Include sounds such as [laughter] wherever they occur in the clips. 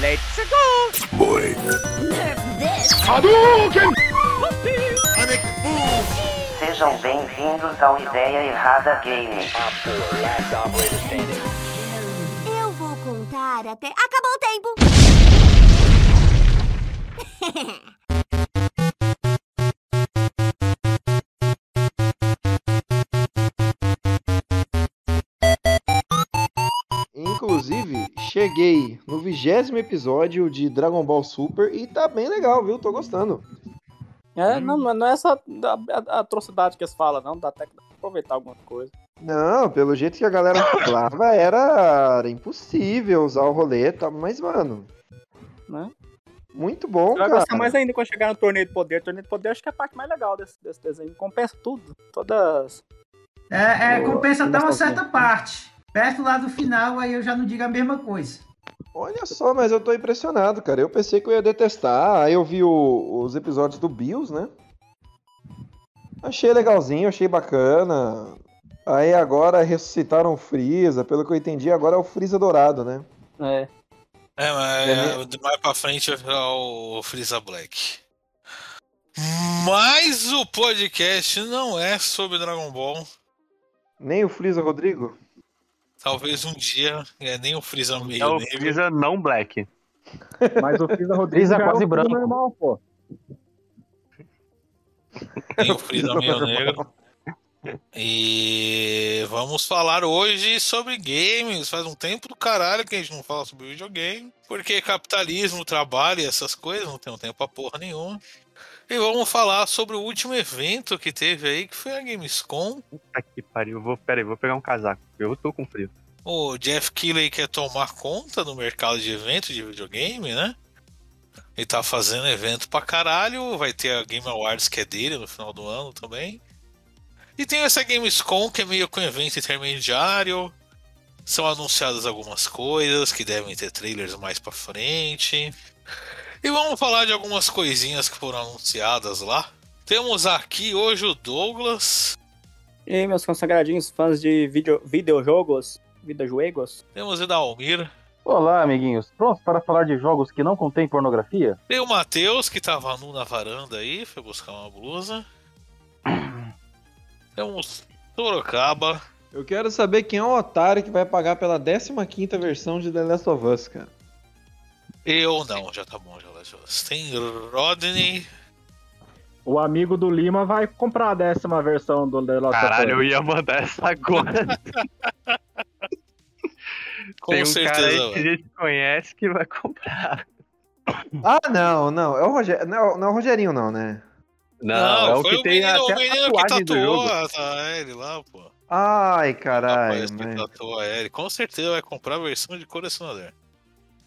Let's go! Boy. Sejam bem-vindos ao Ideia Errada Game. Eu vou contar até. Acabou o tempo! [laughs] no vigésimo episódio de Dragon Ball Super e tá bem legal, viu? Tô gostando. É, não, não é essa atrocidade que eles falam, não. Dá até que aproveitar alguma coisa. Não, pelo jeito que a galera falava, era, era impossível usar o roleta, mas, mano, Né? muito bom, cara. gostar mais ainda quando chegar no torneio de poder. Torneio de poder acho que é a parte mais legal desse, desse desenho. Compensa tudo. Todas. É, é, compensa até uma certa parte. Perto lá do final, aí eu já não digo a mesma coisa. Olha só, mas eu tô impressionado, cara. Eu pensei que eu ia detestar. Aí eu vi o- os episódios do Bills, né? Achei legalzinho, achei bacana. Aí agora ressuscitaram o Freeza. Pelo que eu entendi, agora é o Freeza dourado, né? É. É, mas É, é, de mais pra frente virar o Freeza Black. Mas o podcast não é sobre Dragon Ball. Nem o Freeza Rodrigo? Talvez um dia, é nem o Freeza meio É o. Freeza não black. Mas o Freeza Rodrigues Freeza é quase branco. normal, pô. Tem o Freeza meio negro. E vamos falar hoje sobre games. Faz um tempo do caralho que a gente não fala sobre videogame. Porque capitalismo, trabalho e essas coisas, não tem um tempo pra porra nenhuma. E vamos falar sobre o último evento que teve aí, que foi a Gamescom. Puta que pariu. Vou, pera aí, vou pegar um casaco. Eu tô com frio. O Jeff Keighley quer tomar conta do mercado de eventos de videogame, né? Ele tá fazendo evento pra caralho. Vai ter a Game Awards que é dele no final do ano também. E tem essa Gamescom que é meio um evento intermediário. São anunciadas algumas coisas que devem ter trailers mais pra frente. E vamos falar de algumas coisinhas que foram anunciadas lá. Temos aqui hoje o Douglas. E aí, meus consagradinhos fãs de video, videojogos, videojuegos. Temos o Dalmir. Olá, amiguinhos. Prontos para falar de jogos que não contêm pornografia? Tem o Matheus, que tava nu na varanda aí, foi buscar uma blusa. [clears throat] Temos Sorocaba. Eu quero saber quem é o otário que vai pagar pela 15ª versão de The Last of Us, cara. Eu não, já tá bom, já já. Tem Rodney. O amigo do Lima vai comprar a décima versão do The Last Caralho, eu ia mandar essa agora. [laughs] Com Tem um certeza, cara aí que a gente conhece que vai comprar. Ah, não, não. É o Rogério. Não, não é o Rogerinho, não, né? Não, é o foi que tem menino, até o menino que tatuou a, Ellie lá, pô. Ai, caralho. Rapaz que tatuou a Ellie. Com certeza vai comprar a versão de colecionador.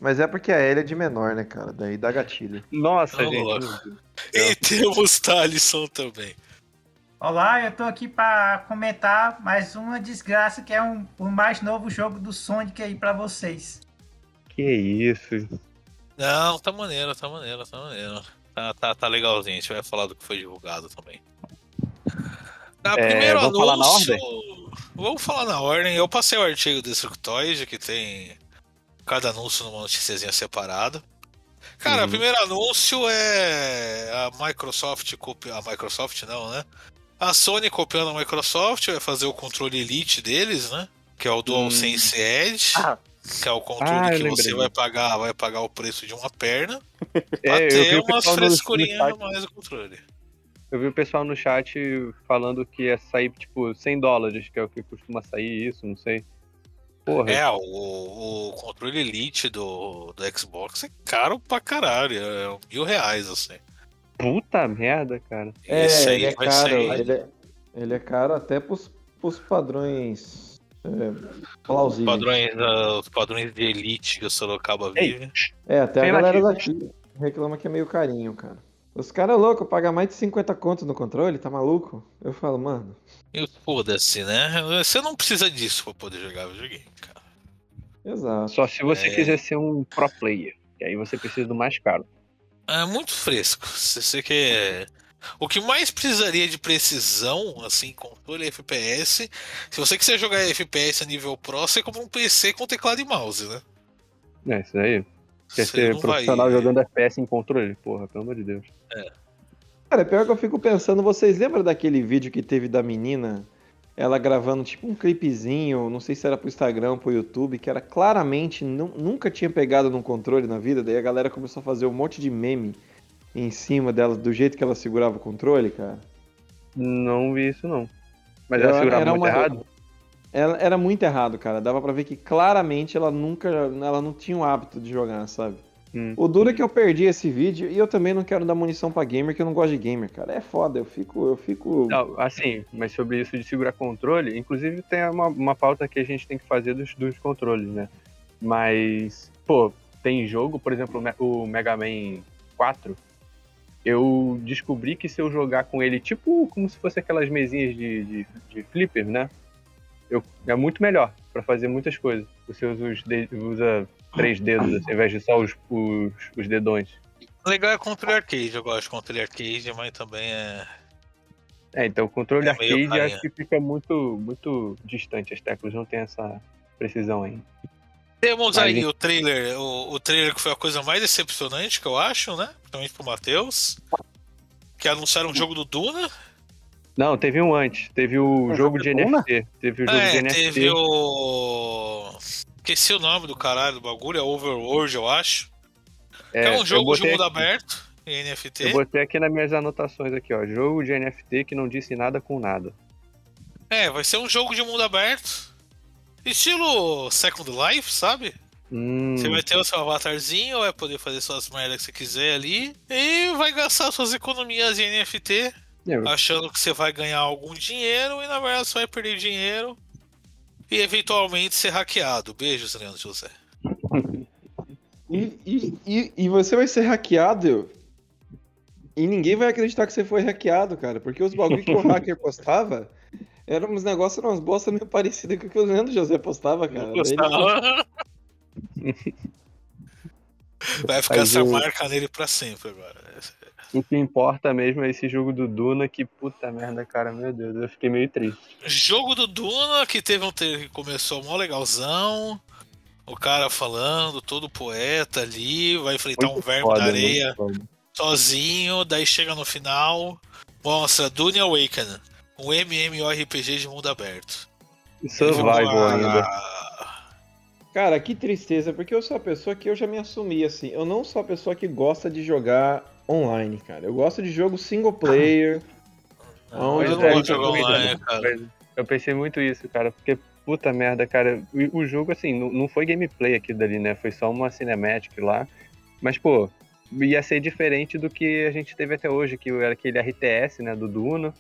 Mas é porque a Ellie é de menor, né, cara? Daí dá gatilho. Nossa, Ô, gente. louco. [laughs] E temos Thalisson também. Olá, eu tô aqui pra comentar mais uma desgraça que é um, o mais novo jogo do Sonic aí pra vocês. Que isso. Não, tá maneiro, tá maneiro, tá maneiro. Tá, tá, tá legalzinho, a gente vai falar do que foi divulgado também. Na É, primeiro vamos falar na anúncio. Vamos falar na ordem. Eu passei o artigo do Destructoid, que tem cada anúncio numa noticiazinha separada. Cara, Uhum. o primeiro anúncio é a Microsoft copia. A Microsoft não, né? A Sony copiando a Microsoft, vai fazer o controle Elite deles, né? Que é o DualSense Edge. Ah. Que é o controle Ah, que você lembrei. vai pagar, vai pagar o preço de uma perna. [laughs] Pra É, eu ter vi o umas pessoal no- no frescurinhas a mais o controle. Eu vi o pessoal no chat falando que ia sair, tipo, 100 dólares, que é o que costuma sair isso, não sei. Porra. É, o, o controle Elite do, do Xbox é caro pra caralho. É mil reais, assim. Puta merda, cara. É, Esse aí ele é vai caro. sair. Ele é, ele é caro até pros, pros padrões é, plausíveis. Padrões, ah, os padrões de Elite que o Sorocaba vive. É, até a Tem galera nativo. daqui reclama que é meio carinho, cara. Os caras loucos pagam mais de 50 contos no controle, tá maluco? Eu falo, mano. E foda-se, né? Você não precisa disso pra poder jogar videogame, cara. Exato. Só se você É. quiser ser um pro player. E aí você precisa do mais caro. É muito fresco. Se você quer. O que mais precisaria de precisão, assim, controle FPS, se você quiser jogar FPS a nível Pro, você compra um PC com teclado e mouse, né? É, isso aí. Quer Você ser profissional vai- jogando FPS em controle? Porra, pelo amor de Deus. Cara, pior que eu fico pensando, vocês lembram daquele vídeo que teve da menina? Ela gravando tipo um clipezinho, não sei se era pro Instagram, pro YouTube, que era claramente nu- nunca tinha pegado num controle na vida, daí a galera começou a fazer um monte de meme em cima dela, do jeito que ela segurava o controle, cara. Não vi isso, não. Mas Era- ela segurava era muito uma- errado? Ela era muito errado, cara. Dava pra ver que claramente ela nunca, ela não tinha o hábito de jogar, sabe? Hum. O duro é que eu perdi esse vídeo e eu também não quero dar munição pra gamer, que eu não gosto de gamer, cara. É foda, eu fico, eu fico. Não, assim, mas sobre isso de segurar controle, inclusive tem uma, uma pauta que a gente tem que fazer dos, dos controles, né? Mas, pô, tem jogo, por exemplo, o Mega Man 4, eu descobri que se eu jogar com ele, tipo como se fosse aquelas mesinhas de, de, de flipper, né? Eu, é muito melhor pra fazer muitas coisas. Você usa, os de- usa três dedos, assim, ao invés de só os, os, os dedões. Legal é controle arcade, eu gosto de controle arcade, mas também é. É, então o controle É arcade carinha. acho que fica muito, muito distante, as teclas não tem essa precisão ainda. Temos aí o trailer, o, o trailer que foi a coisa mais decepcionante que eu acho, né? Principalmente pro Matheus. Que anunciaram o jogo do Duna. Não, teve um antes, teve o Um jogo de de Duna? NFT, teve o jogo de É, NFT. teve o. Esqueci o nome do caralho do bagulho, é Overworld, eu acho. que é um jogo de mundo aqui- aberto em NFT. Eu botei aqui nas minhas anotações aqui, ó, jogo de NFT que não disse nada com nada. É, vai ser um jogo de mundo aberto. Estilo Second Life, sabe? Hum, Você vai ter o seu avatarzinho, vai poder fazer suas merdas que você quiser ali. E vai gastar suas economias em NFT, eu- achando que você vai ganhar algum dinheiro, e na verdade você vai perder dinheiro. E eventualmente ser hackeado. Beijos, Leandro José. [laughs] E, e, e, e você vai ser hackeado. E ninguém vai acreditar que você foi hackeado, cara. Porque os bagulho que o [laughs] hacker postava eram uns negócios, eram umas bosta meio parecidas com o que o Leandro José postava, cara. Daí ele- [laughs] Vai ficar Mas essa marca nele pra sempre agora. O que importa mesmo é esse jogo do Duna, que puta merda, cara, meu Deus, eu fiquei meio triste. Jogo do Duna, que teve um trailer que começou mó legalzão. O cara falando, todo poeta ali, vai enfrentar um Muito verme foda, da areia sozinho, daí chega no final, mostra Dune Awakening, um MMORPG de mundo aberto. Survival ainda. Cara, que tristeza, porque eu sou a pessoa que eu já me assumi assim. Eu não sou a pessoa que gosta de jogar online, cara. Eu gosto de jogo single player. [laughs] onde eu não tá- gosto de jogar online, cara. Eu pensei muito isso, cara, porque puta merda, cara, o, o jogo assim, não, não foi gameplay aqui dali, né? Foi só uma cinematic lá. Mas, pô, ia ser diferente do que a gente teve até hoje, que era aquele RTS, né, do Duna.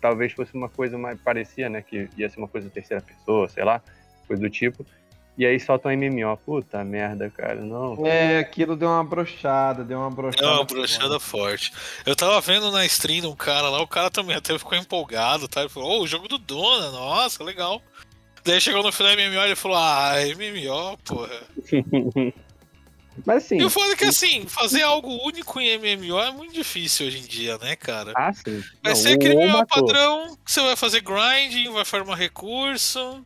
Talvez fosse uma coisa mais parecia, né, que ia ser uma coisa terceira pessoa, sei lá, coisa do tipo. E aí solta um MMO. Puta merda, cara, não. É, aquilo deu uma brochada, deu uma brochada. É uma brochada forte. Eu tava vendo na stream de um cara lá, o cara também até ficou empolgado, tá? Ele falou, ô, o jogo do Dona, nossa, legal. Daí chegou no final do MMO e ele falou, ah, MMO, porra. [laughs] Mas assim. E o foda é que assim, fazer algo único em MMO é muito difícil hoje em dia, né, cara? Ah, sim. Vai Não, ser aquele MMO padrão que você vai fazer grinding, vai farmar recurso.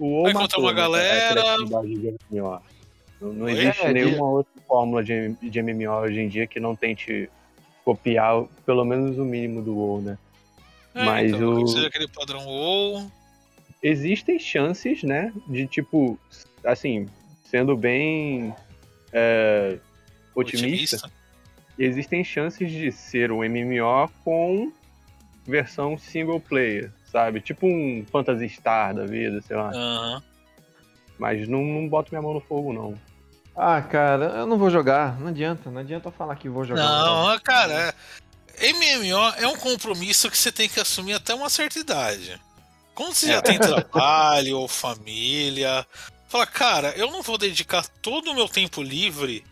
O vai encontrar matou, uma né, galera. a criatividade de MMO. Não, não existe É, nenhuma outra fórmula de, de MMO hoje em dia que não tente copiar pelo menos o mínimo do WoW, né? É, Mas então, o- seja aquele padrão WoW. Existem chances, né, de tipo, assim, sendo bem é, otimista, Otimista. existem chances de ser um MMO com versão single player, sabe? Tipo um Phantasy Star da vida, sei lá. Aham. Mas não, não boto minha mão no fogo, não. Ah, cara, eu não vou jogar. Não adianta, não adianta eu falar que vou jogar. Não, cara, é- MMO é um compromisso que você tem que assumir até uma certa idade. Quando você já tem trabalho ou família, fala, cara, eu não vou dedicar todo o meu tempo livre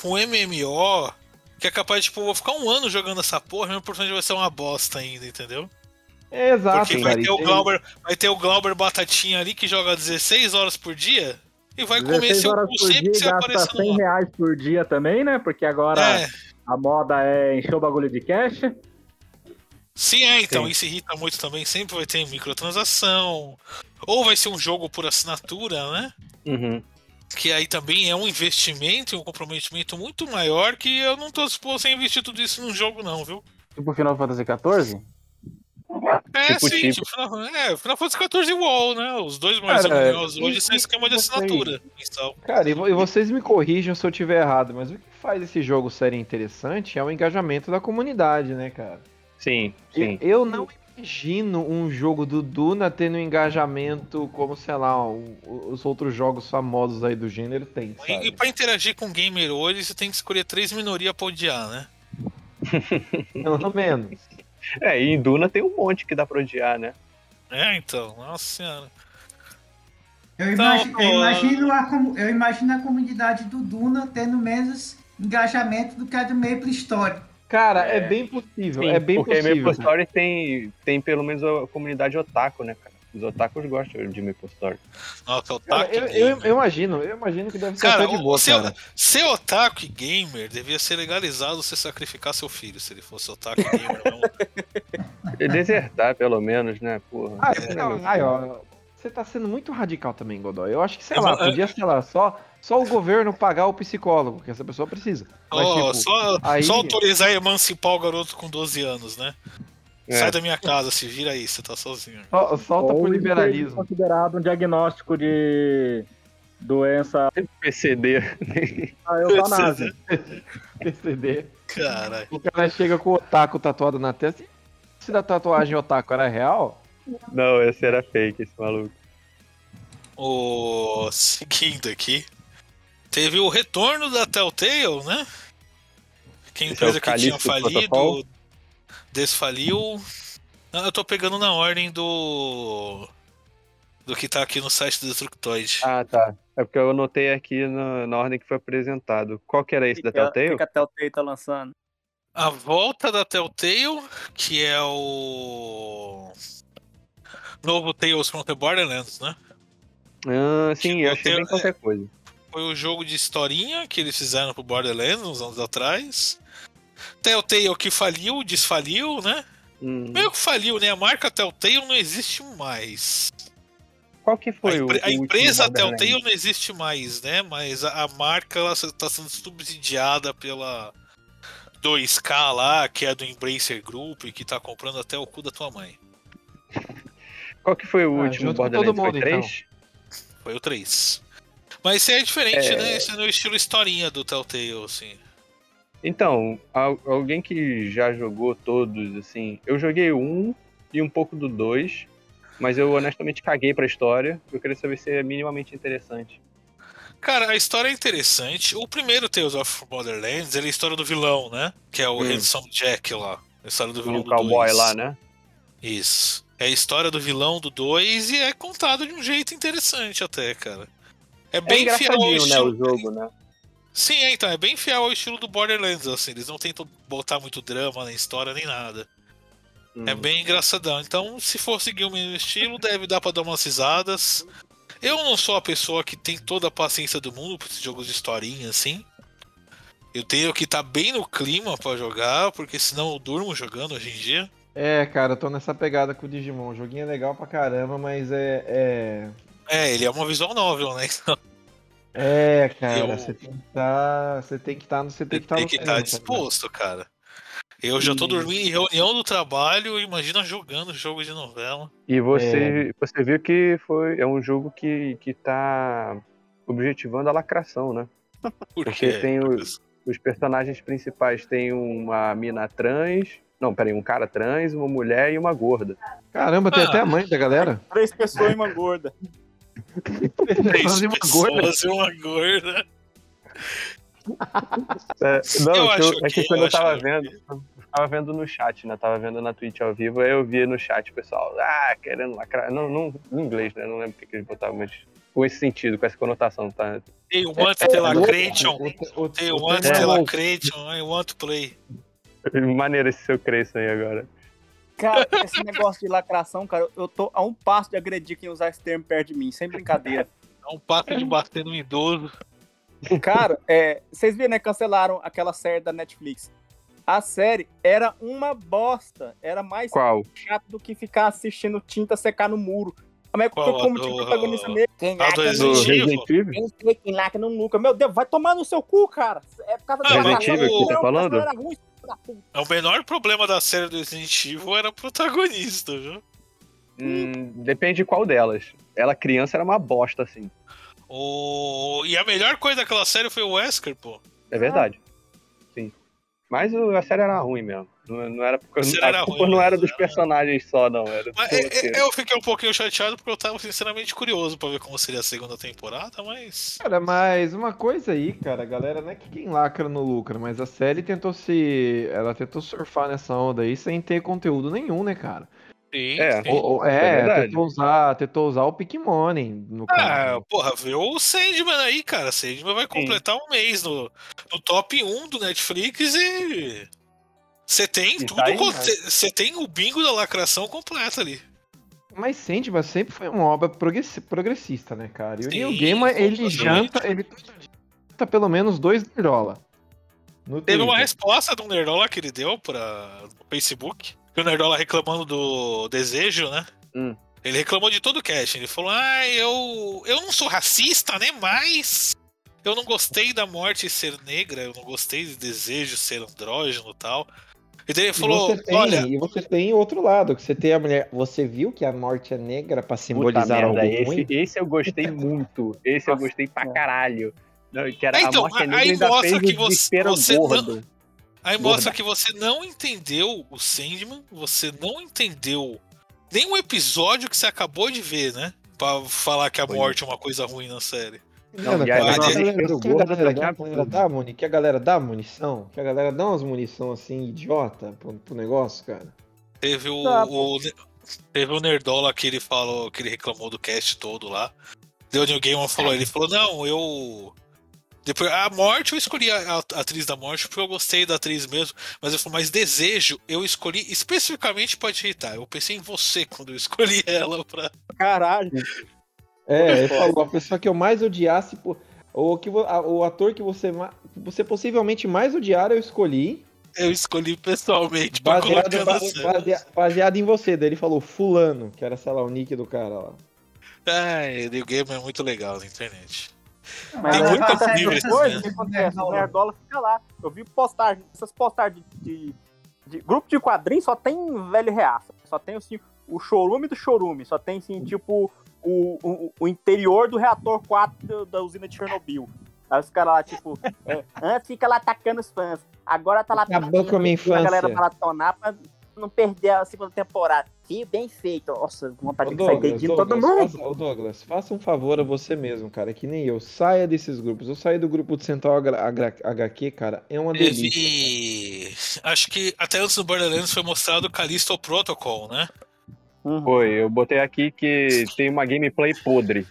com MMO, que é capaz de, tipo, eu vou ficar um ano jogando essa porra, minha oportunidade vai ser uma bosta ainda, entendeu? É, exato, Porque vai cara. ter, o Glauber, vai ter o Glauber Batatinha ali que joga 16 horas por dia e vai comer 16 seu cu por sempre que você aparecer 100 no reais por dia também, né? Porque agora É, a moda é encher o bagulho de cash. sim, é, então Sim. isso irrita muito também. Sempre vai ter microtransação. Ou vai ser um jogo por assinatura, né? Uhum. Que aí também é um investimento e um comprometimento muito maior que eu não tô disposto a investir tudo isso num jogo, não, viu? Tipo Final Fantasy XIV? É, Tipo, sim, tipo. tipo, Final, é, Final Fantasy XIV Wall, né? Os dois mais Cara, famosos hoje e- são esquema de e assinatura mensal. Cara, e, e vocês me corrijam se eu tiver errado, mas o que faz esse jogo ser interessante é o engajamento da comunidade, né, cara? Sim, Eu, sim. eu não imagino um jogo do Duna tendo engajamento como, sei lá, os outros jogos famosos aí do gênero tem, E, e sabe? pra interagir com o gamer hoje, você tem que escolher três minorias pra odiar, né? [laughs] Pelo menos. É, e em Duna tem um monte que dá pra odiar, né? É, então, nossa senhora. Eu, Então, imagi- eu imagino a, eu imagino a comunidade do Duna tendo menos engajamento do que a do Maple Story. Cara, é, É. bem possível, Sim, é bem porque possível. Maple Story tem, tem pelo menos a comunidade otaku, né, cara? Os otakus gostam de Maple Story. Nossa, otaku eu, eu- eu imagino, eu imagino que deve ser Cara, até de boa, seu, cara. ser otaku e gamer devia ser legalizado você sacrificar seu filho, se ele fosse otaku e gamer. não. E [laughs] Desertar, pelo menos, né? Porra. Ah, É, não, ai, ó, você tá sendo muito radical também, Godoy. Eu acho que, sei Eu lá, podia, sei lá, só, só o governo pagar o psicólogo, que essa pessoa precisa. Mas, Ó, tipo, só, aí- só autorizar e emancipar o garoto com 12 anos, né? É. Sai da minha casa, se vira aí, você tá sozinho. só- solta Ou é liberalismo. considerado um diagnóstico de doença PCD. a eutanásia. PCD. Caralho. O cara chega com o otaku tatuado na testa. Se da tatuagem otaku era real? Não, esse era fake, esse maluco. O seguindo aqui, teve o retorno da Telltale, né? Que a é o empresa que tinha falido Protocol? Desfaliu. Eu tô pegando na ordem do do que tá aqui no site do Destructoid. Ah, tá. É porque eu anotei aqui na, na ordem que foi apresentado. Qual que era esse da O que, Telltale? que a Telltale tá lançando? A volta da Telltale, que é o novo Tales from the Borderlands, né? Ah, sim, eu achei Telltale- bem qualquer coisa. Foi o jogo de historinha que eles fizeram pro Borderlands uns anos atrás. Telltale que faliu, desfaliu, né? Hum. Meio que faliu, né? A marca Telltale não existe mais. Qual que A, foi a o último empresa? Telltale não existe mais, né? Mas a, a marca ela está sendo subsidiada pela 2K lá, que é do Embracer Group, que tá comprando até o cu da tua mãe. [laughs] Qual que foi o Ah, último Borderlands? todo mundo, foi 3? Foi o 3. Mas esse é diferente, É. né? Esse é no estilo historinha do Telltale, assim. Então, al- alguém que já jogou todos, assim, eu joguei um e um pouco do dois, mas eu honestamente caguei pra história. Eu queria saber se é minimamente interessante. Cara, a história é interessante. O primeiro Tales of Borderlands ele é a história do vilão, né? Que é o Hum. Jack lá. A história do vilão O do cowboy dois. lá, né? Isso. É a história do vilão do 2 e é contado de um jeito interessante até, cara. É É bem fiel ao engraçadinho, né, estilo. o jogo, né? Sim, é, então, é bem fiel ao estilo do Borderlands, assim. Eles não tentam botar muito drama na história nem nada. É Hum. bem engraçadão. Então, se for seguir o mesmo estilo, deve dar pra dar umas risadas. Eu não sou a pessoa que tem toda a paciência do mundo pra esses jogos de historinha, assim. Eu tenho que estar bem no clima pra jogar, porque senão eu durmo jogando hoje em dia. É, cara, eu tô nessa pegada com o Digimon. O joguinho é legal pra caramba, mas é. É, É, ele é uma visual novel, né? Então, [laughs] é cara, Eu- você tem que estar. Você tem que estar no. Você tem que estar tem que estar tá disposto, cara. Eu já tô dormindo em reunião do trabalho, imagina jogando jogo de novela. E É. você, você viu que foi, é um jogo que, que tá objetivando a lacração, né? [laughs] Por Porque quê? tem o- Os personagens principais têm uma mina trans. Não, peraí, um cara trans, uma mulher e uma gorda. Caramba, tem Ah. até a mãe da galera. Três pessoas e uma gorda. Três Fazer uma gorda. pessoas e uma gorda. É, não, Eu que acho eu, é que ok, quando eu eu tava vendo, eu tava vendo no chat, né? Tava vendo na Twitch ao vivo, aí eu vi no chat o pessoal, ah, querendo lacrar. Não, não, em inglês, né? Não lembro o que, que eles botavam, mas com esse sentido, com essa conotação, tá? Tem o Want Lacration. O- Tem o o Want é louco. Lacration. I want to play. Maneiro esse seu cresço aí agora. Cara, esse negócio de lacração, cara, eu tô a um passo de agredir quem usar esse termo perto de mim, sem brincadeira. É um papo de bater no idoso. Cara, é, vocês viram, né? Cancelaram aquela série da Netflix. A série era uma bosta. Era mais Qual? chato do que ficar assistindo tinta secar no muro. Como é que Qual? como A tinha do- protagonista mesmo? Quem a do Resident Do? Resident foi quem lacra no Luca? Meu Deus, vai tomar no seu cu, cara. É por causa Ah, da mas lacração. Evil que você tá Não, falando? era ruim, puta. O menor problema da série do Resident Evil era o protagonista, viu? Hum, depende de qual delas. Ela criança era uma bosta, assim. O... E a melhor coisa daquela série foi o Wesker, pô. É verdade. Sim. Mas a série era ruim mesmo. Não, não era porque era ruim, não era dos era- personagens só, não. Era Mas, é- é- eu fiquei um pouquinho chateado porque eu tava sinceramente curioso pra ver como seria a segunda temporada, mas. Cara, mas uma coisa aí, cara, a galera não é que quem lacra no lucra, mas a série tentou se. Ela tentou surfar nessa onda aí sem ter conteúdo nenhum, né, cara? Sim, É, sim. Ou- ou- é é, tentou usar, tentou usar o Pikmoney no Ah, caso. porra, vê o Sandman aí, cara. Sandman vai completar um mês no, no top 1 do Netflix e. Você tem E tudo. tá aí, Você tem o bingo da lacração completo ali. Mas Sandman sempre foi uma obra progressi- progressista, né, cara? E o Neil Gaiman, ele janta, ele janta pelo menos dois nerdola. No Teve uma resposta do Nerdola que ele deu pra, no Facebook. E o Nerdola reclamando do desejo, né? Hum. Ele reclamou de todo o cast. Ele falou: Ah, eu, eu não sou racista, né? Mas eu não gostei da morte ser negra, eu não gostei do desejo ser andrógeno e tal. E daí ele E falou: você, tem, Olha, e você tem outro lado, que você tem a mulher. Você viu que a morte é negra pra Puta simbolizar algo merda, ruim? esse, esse eu gostei [laughs] muito. Esse eu gostei pra caralho. Não, que era É, então, a morte é negra aí ainda mostra fez que o você- você gordo. Aí mostra que você não entendeu o Sandman, você não entendeu nenhum episódio que você acabou de ver, né? Pra falar que a é. morte é uma coisa ruim na série. Não, cara, que galera, eu que a galera, a dá, muni, que a galera dá munição, que a galera dá umas munição assim, idiota pro, pro negócio, cara. Teve o, Tá, o- teve o Nerdola que ele falou, que ele reclamou do cast todo lá. Deu New Gaiman falou, ele falou, não, eu. Depois, a morte, eu escolhi a, a atriz da morte porque eu gostei da atriz mesmo. Mas eu falei, mas desejo, eu escolhi especificamente pra te irritar. Eu pensei em você quando eu escolhi [laughs] ela pra. Caralho. É, ele falou, a pessoa que eu mais odiasse, pô, ou que o ator que você, você possivelmente mais odiar, eu escolhi, Eu escolhi pessoalmente pra baseado, colocar ba- na série. basea- baseado em você. Daí ele falou, fulano, que era, sei lá, o nick do cara lá. Ai, New Gaiman é muito legal na internet. Mas Tem aí muita acontece livre, outra coisa, né? o que acontece? O Nerdola fica lá. Eu vi postagem, essas postagens de, de- de grupo de quadrinhos só tem velho reaça. Só tem assim, o chorume do chorume. Só tem assim, tipo, o, o, o interior do reator 4 do- da usina de Chernobyl. Aí os caras lá, tipo, é, antes fica lá atacando os fãs. Agora tá lá Acabou com a minha a galera infância. maratonar pra não perder a segunda temporada. Fio bem feito. Nossa, Ô, de sair Douglas, dedinho todo mundo. faça, ô, Douglas, faça um favor a você mesmo, cara, que nem eu. Saia desses grupos. Eu saí do grupo de Central HQ, cara, é uma delícia. Teve. Acho que até antes do Borderlands foi mostrado o Callisto Protocol, né? Foi, eu botei aqui que tem uma gameplay podre.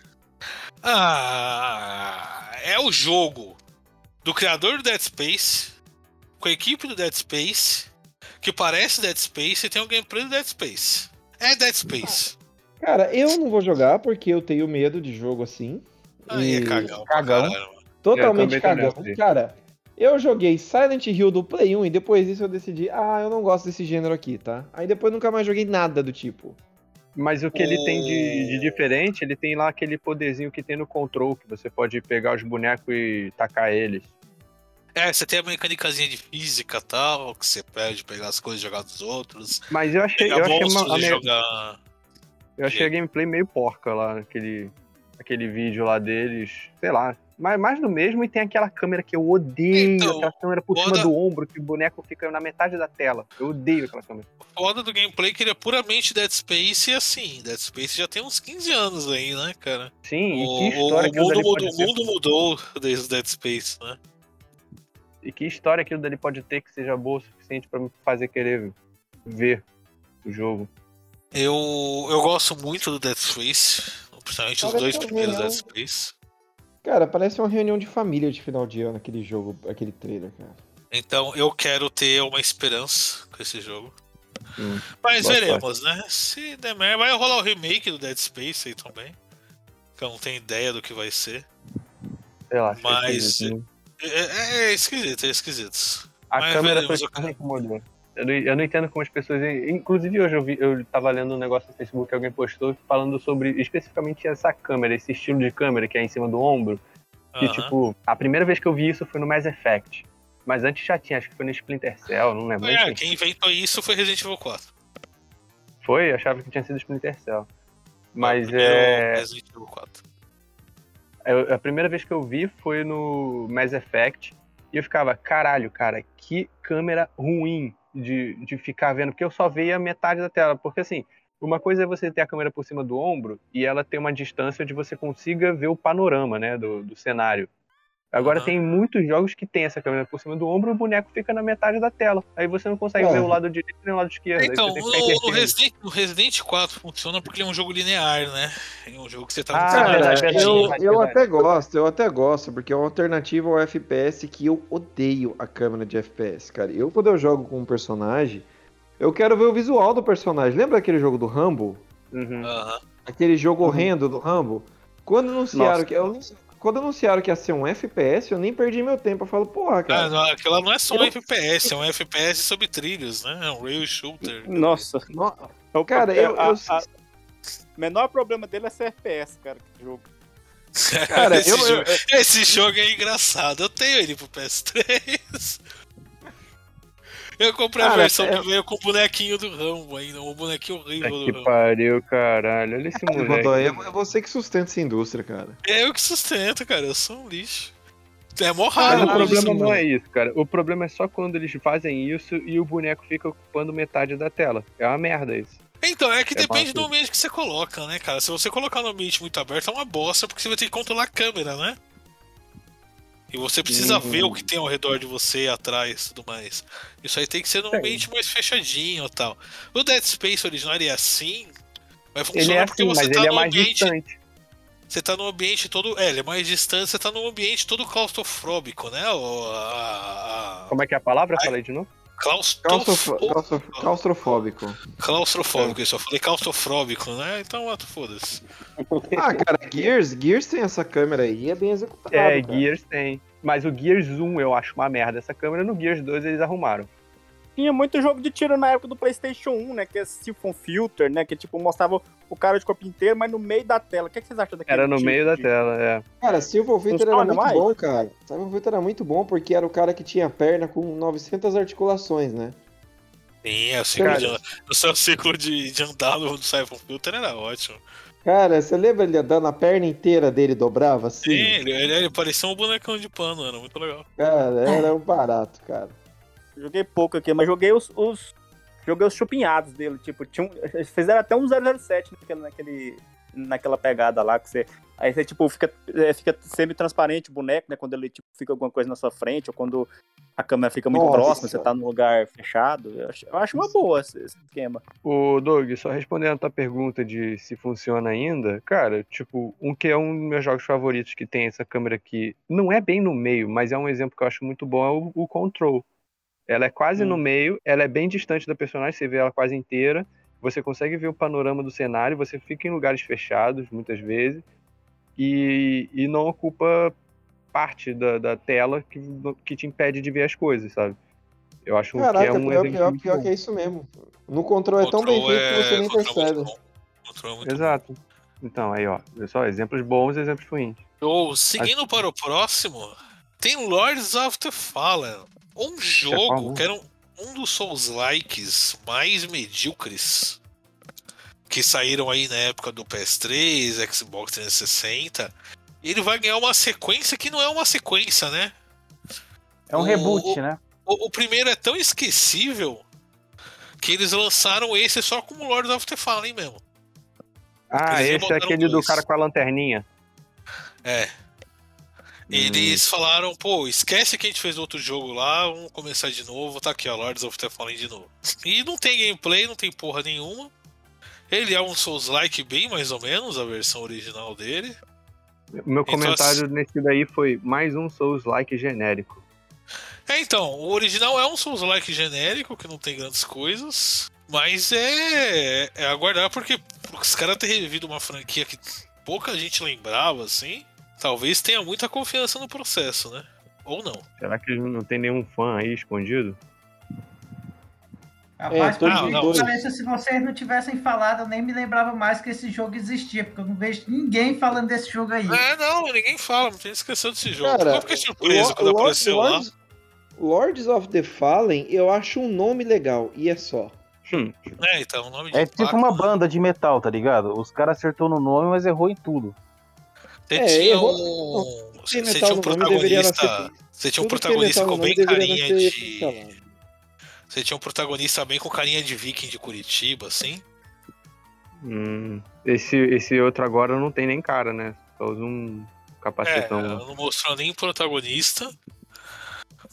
Ah, é o jogo do criador do Dead Space, com a equipe do Dead Space, que parece Dead Space e tem o gameplay do Dead Space. É Dead Space. Cara, eu não vou jogar porque eu tenho medo de jogo assim. Aí é E- cagão. Cagão. Totalmente tô cagão. Cara, eu joguei Silent Hill do Play 1 e depois disso eu decidi, ah, eu não gosto desse gênero aqui, tá? Aí depois nunca mais joguei nada do tipo. Mas o que ele tem de, de O- diferente, ele tem lá aquele poderzinho que tem no control, que você pode pegar os bonecos e tacar eles. É, você tem a mecânicazinha de física e tal, que você perde pegar as coisas e jogar dos outros. Mas eu achei, eu achei, uma, e jogar. eu achei a gameplay meio porca lá, aquele, aquele vídeo lá deles. Sei lá. Mas mais do mesmo e tem aquela câmera que eu odeio, Então, aquela câmera por cima foda- do ombro, que o boneco fica na metade da tela. Eu odeio aquela câmera. foda do gameplay que ele é puramente Dead Space e assim, Dead Space já tem uns 15 anos aí, né, cara? Sim, e O, que o- história o aquilo mundo, dali mudou, o mundo mudou desde o Dead Space, né? E que história aquilo dali pode ter que seja boa o suficiente pra me fazer querer ver o jogo. Eu, eu gosto muito do Dead Space, principalmente os dois primeiros real. Dead Space. Cara, parece uma reunião de família de final de ano, aquele jogo, aquele trailer, cara. Então eu quero ter uma esperança com esse jogo. Hum, Mas veremos, né? Se der merda, vai rolar o remake do Dead Space aí também. Que eu não tenho ideia do que vai ser. Lá. achei Mas- esquisito. É, é- é esquisito, é esquisito. A mas câmera veremos foi me incomodou. Eu não, eu não entendo como as pessoas. Inclusive, hoje eu, vi, eu tava lendo um negócio no Facebook que alguém postou falando sobre especificamente essa câmera, esse estilo de câmera que é em cima do ombro. Que, tipo, a primeira vez que eu vi isso foi no Mass Effect. Mas antes já tinha, acho que foi no Splinter Cell, não lembro. É, quem inventou isso foi Resident Evil 4. Foi? Eu achava que tinha sido Splinter Cell. Mas O primeiro é. Resident Evil 4. Eu- a primeira vez que eu vi foi no Mass Effect e eu ficava, caralho, cara, que câmera ruim de, de ficar vendo, porque eu só via metade da tela. Porque assim, uma coisa é você ter a câmera por cima do ombro e ela ter uma distância onde você consiga ver o panorama, né, do, do cenário. Agora Aham. tem muitos jogos que tem essa câmera por cima do ombro e o boneco fica na metade da tela. Aí você não consegue É. ver o lado direito nem o lado esquerdo. Então, no invertendo. Resident, no Resident 4 funciona porque ele é um jogo linear, né? É um jogo que você tá Ah, Cara, verdade, eu, eu até gosto, eu até gosto, porque é uma alternativa ao FPS que eu odeio a câmera de FPS, cara. Eu, quando eu jogo com um personagem, eu quero ver o visual do personagem. Lembra aquele jogo do Rambo? Uhum. Aquele jogo horrendo do Rambo? Quando anunciaram Nossa. que. Eu, quando anunciaram que ia ser um FPS, eu nem perdi meu tempo. Eu falo, porra, Ah, cara. não, aquilo lá não é só um Eu- FPS, é um FPS sobre trilhos, né? É um rail shooter. Nossa. no- Cara, eu- a- eu- a- O menor problema dele é ser FPS, cara. que jogo. [laughs] Cara, esse, eu- jogo, eu- esse jogo é engraçado. Eu tenho ele pro PS3. Eu comprei a Cara, versão é- que veio com o bonequinho do Rambo ainda, um bonequinho horrível do Que Rambo. pariu, caralho. Olha esse moleque. Godoy, é é você que sustenta essa indústria, cara. É eu que sustento, cara. Eu sou um lixo. É mó raro. o Caralho, problema isso, não é isso, cara. O problema é só quando eles fazem isso e o boneco fica ocupando metade da tela. É uma merda isso. Então, é que É depende do ambiente que você coloca, né, cara? Se você colocar no ambiente muito aberto, é uma bosta, porque você vai ter que controlar a câmera, né? E você precisa Uhum. ver o que tem ao redor de você, atrás e tudo mais. Isso aí tem que ser num ambiente mais fechadinho e tal. O Dead Space original ele é assim, mas Ele funciona é porque assim, você mas tá ele é mais ambiente. distante. Você tá num ambiente todo. É, ele é mais distante, você tá num ambiente todo claustrofóbico, né? O, a, a, Como é que é a palavra? Fala aí de novo. Claustrofóbico. claustro- Claustrofóbico. Claustrofóbico, isso. Eu falei claustrofóbico, né? Então, foda-se. [laughs] Ah, cara, Gears, Gears tem essa câmera aí, é bem executado. É, cara. Gears tem. Mas o Gears 1 eu acho uma merda. Essa câmera no Gears 2 eles arrumaram. Tinha muito jogo de tiro na época do PlayStation 1, né? Que é Siphon Filter, né? Que tipo mostrava o cara de corpo inteiro, mas no meio da tela. O que, é que vocês acham daquele Era no tipo meio da de- tela, é. Cara, Silver Victor era muito mais? bom, cara. Silver Victor era muito bom porque era o cara que tinha perna com 900 articulações, né? Sim, é o ciclo de, o seu ciclo de, de andar no Siphon Filter era ótimo. Cara, você lembra ele andando a perna inteira dele dobrava assim? Sim, ele, ele, ele parecia um bonecão de pano, era muito legal. Cara, era um barato, cara. Joguei pouco aqui, mas joguei os. os- joguei os chupinhados dele. Tipo, tinha um, fizeram até um 007 naquele, naquele, naquela pegada lá que você. Aí você, tipo, fica, é, fica semi-transparente o boneco, né? Quando ele tipo, fica alguma coisa na sua frente, ou quando a câmera fica muito Nossa. próxima, você tá num lugar fechado. Eu acho, eu acho uma boa esse, esse esquema. O Doug, só respondendo a tua pergunta de se funciona ainda, cara, tipo, um que é um dos meus jogos favoritos que tem essa câmera aqui, não é bem no meio, mas é um exemplo que eu acho muito bom, é o, o Control. Ela é quase Hum. no meio, ela é bem distante da personagem, você vê ela quase inteira, você consegue ver o panorama do cenário, você fica em lugares fechados, muitas vezes, e, e não ocupa parte da, da tela que, que te impede de ver as coisas, sabe? Eu acho que Caraca, é um pior, exemplo pior, muito pior que é isso mesmo. No controle é tão bem feito que você nem Control é percebe. é bom. Exato. Então, aí, ó. Vê só, exemplos bons e exemplos ruins. Ou, seguindo para o próximo, tem Lords of the Fallen. Um jogo que era um, um dos Souls-likes mais medíocres que saíram aí na época do PS3, Xbox 360. Ele vai ganhar uma sequência que não é uma sequência, né? É um O- reboot, o- né? O, o primeiro é tão esquecível que eles lançaram esse só como Lords of the Fallen mesmo. Ah, Eles esse é aquele do dois. cara com a lanterninha. É. Eles falaram, pô, esquece que a gente fez outro jogo lá, vamos começar de novo, tá aqui, ó, Lords of the Fallen de novo. E não tem gameplay, não tem porra nenhuma. Ele é um Souls-like bem mais ou menos, a versão original dele. Meu Então, comentário nesse daí foi mais um Souls-like genérico. É, então, o original é um Souls-like genérico, que não tem grandes coisas, mas é, é aguardar, porque os caras terem revivido uma franquia que pouca gente lembrava, assim, talvez tenha muita confiança no processo, né? Ou não. Será que não tem nenhum fã aí escondido? Rapaz, tô por de incrível dois. que pareça, se vocês não tivessem falado, eu nem me lembrava mais que esse jogo existia, porque eu não vejo ninguém falando desse jogo aí. É, não, ninguém fala, não tem esqueceu desse jogo. Cara, eu fiquei surpreso quando Lord- apareceu lá. Lords, Lords of the Fallen, eu acho um nome legal, e é só. Hum, É, então, o nome de É tipo impacto. uma banda de metal, tá ligado? Os caras acertou no nome, mas errou em tudo. Você É, tinha errou- um. Você metal tinha um protagonista. Você tinha um é protagonista com bem carinha de. Você tinha um protagonista bem com carinha de viking de Curitiba, assim. hum. Esse, esse outro agora não tem nem cara, né? Só usa um É, capacetão. não mostrou nem protagonista.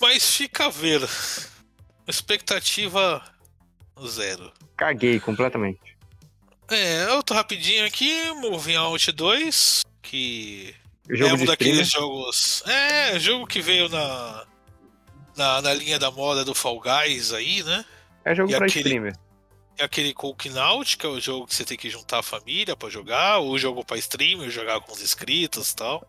Mas fica a ver. Expectativa zero. Caguei completamente. É, outro rapidinho aqui, Moving Out 2, que Jogo é um daqueles streamer. jogos. É, jogo que veio na, na, na linha da moda do Fall Guys aí, né? É jogo e pra aquele- streamer. É aquele Cooking Out, que é o jogo que você tem que juntar a família pra jogar, ou jogo pra streamer, jogar com os inscritos e tal.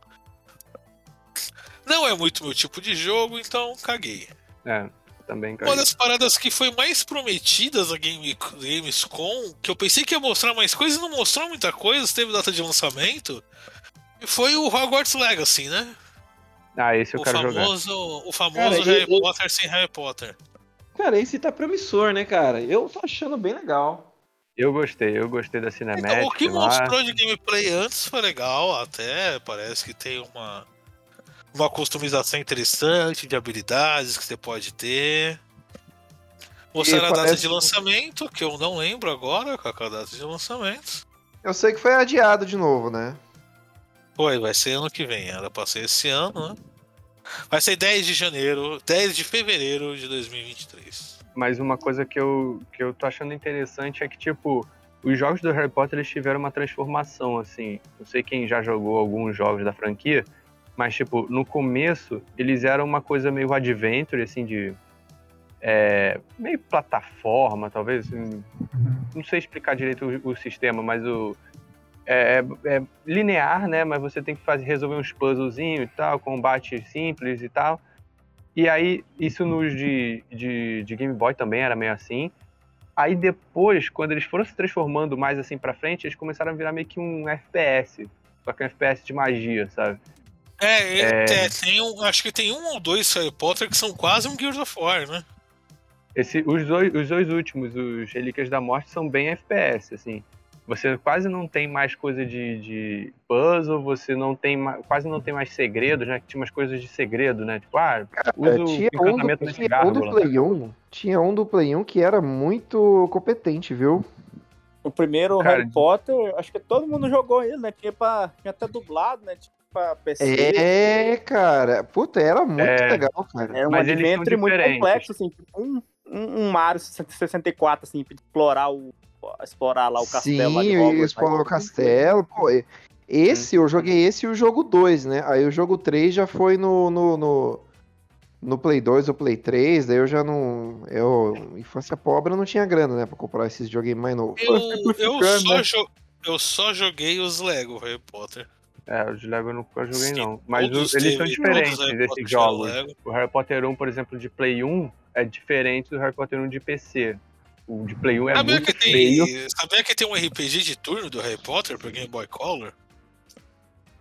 Não é muito meu tipo de jogo, então caguei. É, também Uma caguei. das paradas que foi mais prometidas na Game, Gamescom, que eu pensei que ia mostrar mais coisas e não mostrou muita coisa, teve data de lançamento, foi o Hogwarts Legacy, né? Ah, esse eu O quero jogar. famoso, o famoso Cara, Harry eu- Potter sem Harry Potter. Cara, esse tá promissor, né, cara? Eu tô achando bem legal. Eu gostei, eu gostei da Então, Cinematic o que lá. mostrou de gameplay antes foi legal, até parece que tem uma, uma customização interessante de habilidades que você pode ter. Mostraram a data parece- de lançamento, que eu não lembro agora, qual que é a data de lançamento. Eu sei que foi adiado de novo, né? Foi, vai ser ano que vem, era pra ser esse ano, né? Vai ser 10 de janeiro, 10 de fevereiro de 2023. Mas uma coisa que eu, que eu tô achando interessante é que, tipo, os jogos do Harry Potter eles tiveram uma transformação, assim. Não sei quem já jogou alguns jogos da franquia, mas, tipo, no começo eles eram uma coisa meio adventure, assim, de. é, meio plataforma, talvez. assim, não sei explicar direito o, o sistema, mas o. É, é- é linear, né? Mas você tem que fazer, resolver uns puzzlezinhos e tal, combate simples e tal. E aí, isso nos de, de, de Game Boy também era meio assim. Aí depois, quando eles foram se transformando mais assim pra frente, eles começaram a virar meio que um FPS. Só que um FPS de magia, sabe? É, É. é, tem um, acho que tem um ou dois Harry Potter que são quase um Gears of War, né? Esse, os, dois, os dois últimos, os Relíquias da Morte, são bem FPS, assim. Você quase não tem mais coisa de, de puzzle, você não tem quase não tem mais segredos, né? Que tinha umas coisas de segredo, né? Tipo, ah, usa o tinha um do, encantamento tinha um do. Play 1. Tinha um do Play 1 que era muito competente, viu? O primeiro Cara, Harry Potter, acho que todo mundo jogou ele, né? Tinha, pra, tinha até dublado, né? Tipo, pra PC. É, cara. Puta, era muito É. legal, cara. Era um Mas adventure muito complexo, assim, tipo um, um, um Mario 64, assim, pra explorar o. Explorar lá o castelo. lá de Sim, Hogwarts, né? o castelo. Pô, esse, eu joguei esse e o jogo 2, né? Aí o jogo 3 já foi no, no, no, no Play 2 ou Play 3, daí eu já não. Eu, infância pobre, eu não tinha grana, né? Pra comprar esses videogames mais novos. Eu, eu, simplificando, só né? jo- eu só joguei os Lego Harry Potter. É, os Lego eu nunca joguei, Sim, não. Mas todos o- eles são diferentes, esses jogos. O Harry Potter 1, por exemplo, de Play 1, é diferente do Harry Potter 1 de PC. O de Play 1 é sabia, muito que feio. tem, sabia que tem um RPG de turno do Harry Potter pro Game Boy Color?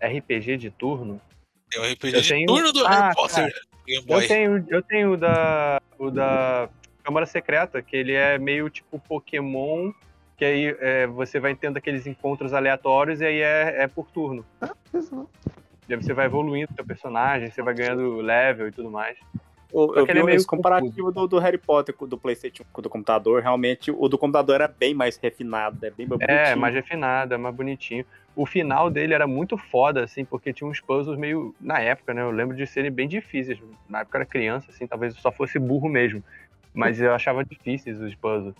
RPG de turno. Tem um RPG Eu de tenho- turno do Ah, Harry Potter Game Boy. Eu tenho, eu tenho o da, o da Câmara Secreta, que ele é meio tipo Pokémon, que aí é, você vai tendo aqueles encontros aleatórios e aí é, é por turno. E aí você vai evoluindo seu personagem, você vai ganhando level e tudo mais. Eu, eu vi é meio esse comparativo do, do Harry Potter do Playstation com o do computador. Realmente, o do computador era bem mais refinado, é bem mais É, bonitinho. mais refinado, é mais bonitinho. O final dele era muito foda, assim, porque tinha uns puzzles meio. Na época, né? Eu lembro de serem bem difíceis. Na época era criança, assim, talvez eu só fosse burro mesmo. Mas eu achava difíceis os puzzles.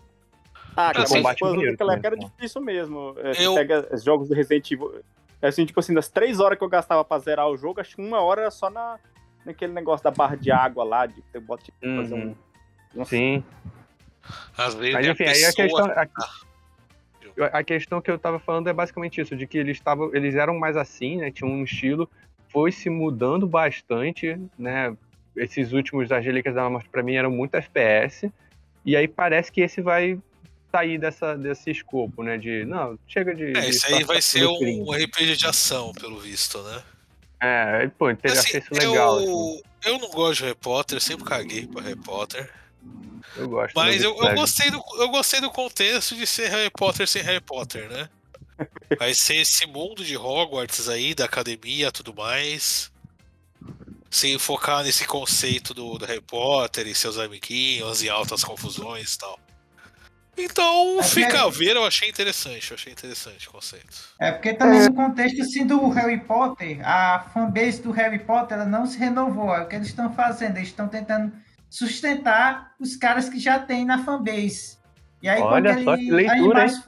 Ah, cara, Assim, mas combate puzzle maneiro naquela época era difícil mesmo. É, Você Eu- pega os jogos do Resident Evil. é Assim, tipo assim, das três horas que eu gastava pra zerar o jogo, acho que uma hora era só na, naquele negócio da barra de água lá, de você bota tipo, fazer um. Nossa, Sim. Às vezes Mas é enfim, aí a questão. A, a questão que eu tava falando é basicamente isso, de que eles estavam. Eles eram mais assim, né? Tinham um estilo, foi se mudando bastante, né? Esses últimos das Relíquias da Morte pra mim eram muito FPS. E aí parece que esse vai sair dessa, desse escopo, né? De. Não, chega de. É, de isso aí vai ser crime. um RPG de ação, pelo visto, né? É, pô, teria Assim, legal. eu, assim. eu não gosto de Harry Potter, sempre caguei pra Harry Potter. Eu gosto. Mas eu, eu, gostei do, eu gostei do contexto de ser Harry Potter sem Harry Potter, né? [laughs] Vai ser esse mundo de Hogwarts aí, da academia tudo mais. Sem focar nesse conceito do, do Harry Potter e seus amiguinhos e altas confusões e tal. Então, Mas fica é- a ver, eu achei interessante, eu achei interessante o conceito. É porque também no contexto assim do Harry Potter, a fanbase do Harry Potter ela não se renovou. É o que eles estão fazendo, eles estão tentando sustentar os caras que já tem na fanbase. E aí Olha com aquele que leitura, animais,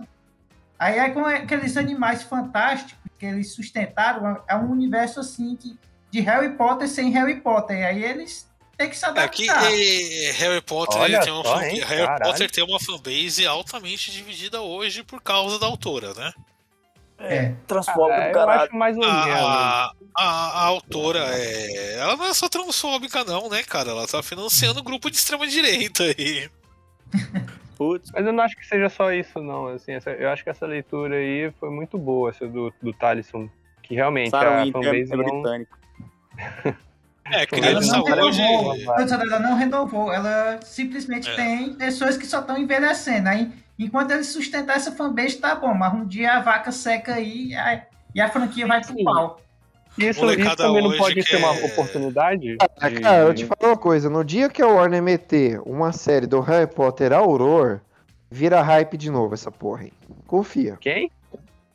aí, aí com aqueles animais fantásticos que eles sustentaram, é um universo assim que, de Harry Potter sem Harry Potter. E aí eles têm que se É que adaptar. eh, Harry Potter Olha tem uma fan- hein? Harry Caralho. Potter tem uma fanbase altamente dividida hoje por causa da autora, né? É. Transfóbico É, do eu acho mais ou menos. A, a, a autora é. Ela não é só transfóbica, não, né, cara? Ela tá financiando um grupo de extrema direita aí. [laughs] Putz. Mas eu não acho que seja só isso, não. Assim, essa- eu acho que essa leitura aí foi muito boa, essa do, do Talisson. Que realmente Sarah a Winter fanbase é não. britânico. [laughs] É, Ela criança não hoje. Ela não renovou. Ela simplesmente É. tem pessoas que só estão envelhecendo. Aí, enquanto eles sustentar essa fanbase, tá bom. Mas um dia a vaca seca aí e a, e a franquia vai pro pau. Isso, isso também não pode que ser uma é- oportunidade? Ah, de- cara, eu te falo uma coisa. No dia que a Warner meter uma série do Harry Potter Auror, vira hype de novo essa porra aí. Confia. Quem?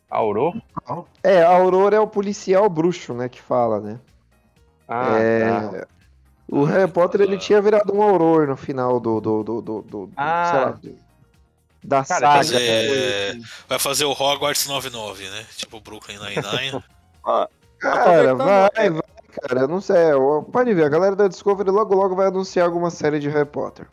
Auror? É, Auror é o policial bruxo, né, que fala, né? Ah, É, tá. O Harry Potter, ele tinha virado um Auror no final do, do, do, do, do- do- Ah. sei lá, da Cara, saga. fazer- né? assim. Vai fazer o Hogwarts 99, né? Tipo Brooklyn Nine-Nine. [laughs] Cara, Aproveitando, vai, é- vai, cara. Não sei. Pode ver, a galera da Discovery logo logo vai anunciar alguma série de Harry Potter.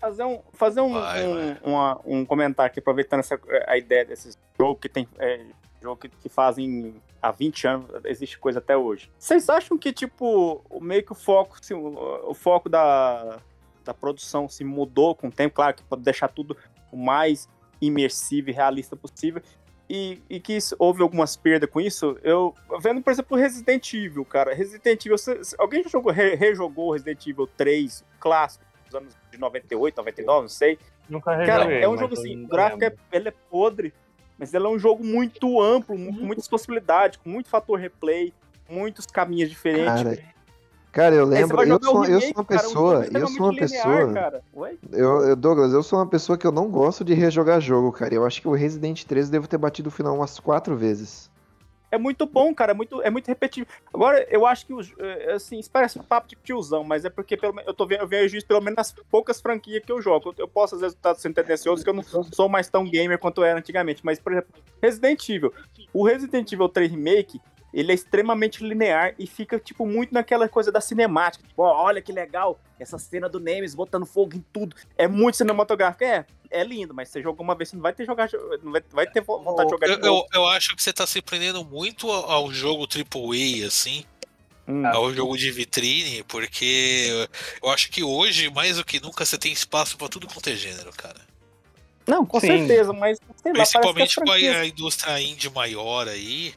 fazer um, fazer um, Vai, um, vai. uma- um comentário aqui, aproveitando essa, a ideia desses jogos que tem. É, jogo que, que fazem há 20 anos, existe coisa até hoje. Vocês acham que, tipo, meio que o foco, assim, o, o foco da, da produção se mudou com o tempo? Claro que pode deixar tudo o mais imersivo e realista possível. E, e que isso- houve algumas perdas com isso. Eu vendo, por exemplo, Resident Evil, cara. Resident Evil. se- se- alguém já jogou, re- rejogou Resident Evil 3, clássico, dos anos de 98, 99, não sei. Nunca Cara, rejoguei, é um jogo assim, o gráfico é, ele é podre, mas ele é um jogo muito amplo, com muitas possibilidades, com muito fator replay, muitos caminhos diferentes. Cara, cara, eu lembro, vai eu jogar o sou, eu remake, sou uma cara, um jogo pessoa, eu sou uma linear, pessoa, eu, eu- Douglas, eu sou uma pessoa que eu não gosto de rejogar jogo, cara. Eu acho que o Resident 3 devo ter batido o final umas quatro vezes. É muito bom, cara, é muito, é muito repetitivo. Agora, eu acho que, é, assim, isso parece um papo de tiozão, mas é porque pelo, eu, tô vendo, eu vejo isso pelo menos nas poucas franquias que eu jogo. Eu, posso, às vezes, estar sendo tendencioso, que eu não sou mais tão gamer quanto eu era antigamente. Mas, por exemplo, Resident Evil. O Resident Evil 3 Remake, ele é extremamente linear e fica, tipo, muito naquela coisa da cinemática. Tipo, olha que legal, essa cena do Nemesis botando fogo em tudo. É muito cinematográfico. É, é lindo, mas você jogou uma vez, você não vai ter, jogar, não vai, vai ter vo- vontade de jogar Eu, de novo. eu, eu acho que você tá se prendendo muito ao ao jogo AAA, assim. Hum. Ao jogo de vitrine, porque eu acho que hoje, mais do que nunca, você tem espaço pra tudo quanto é gênero, cara. Não, com Sim. certeza, mas sei lá, Principalmente com a, a indústria indie maior aí.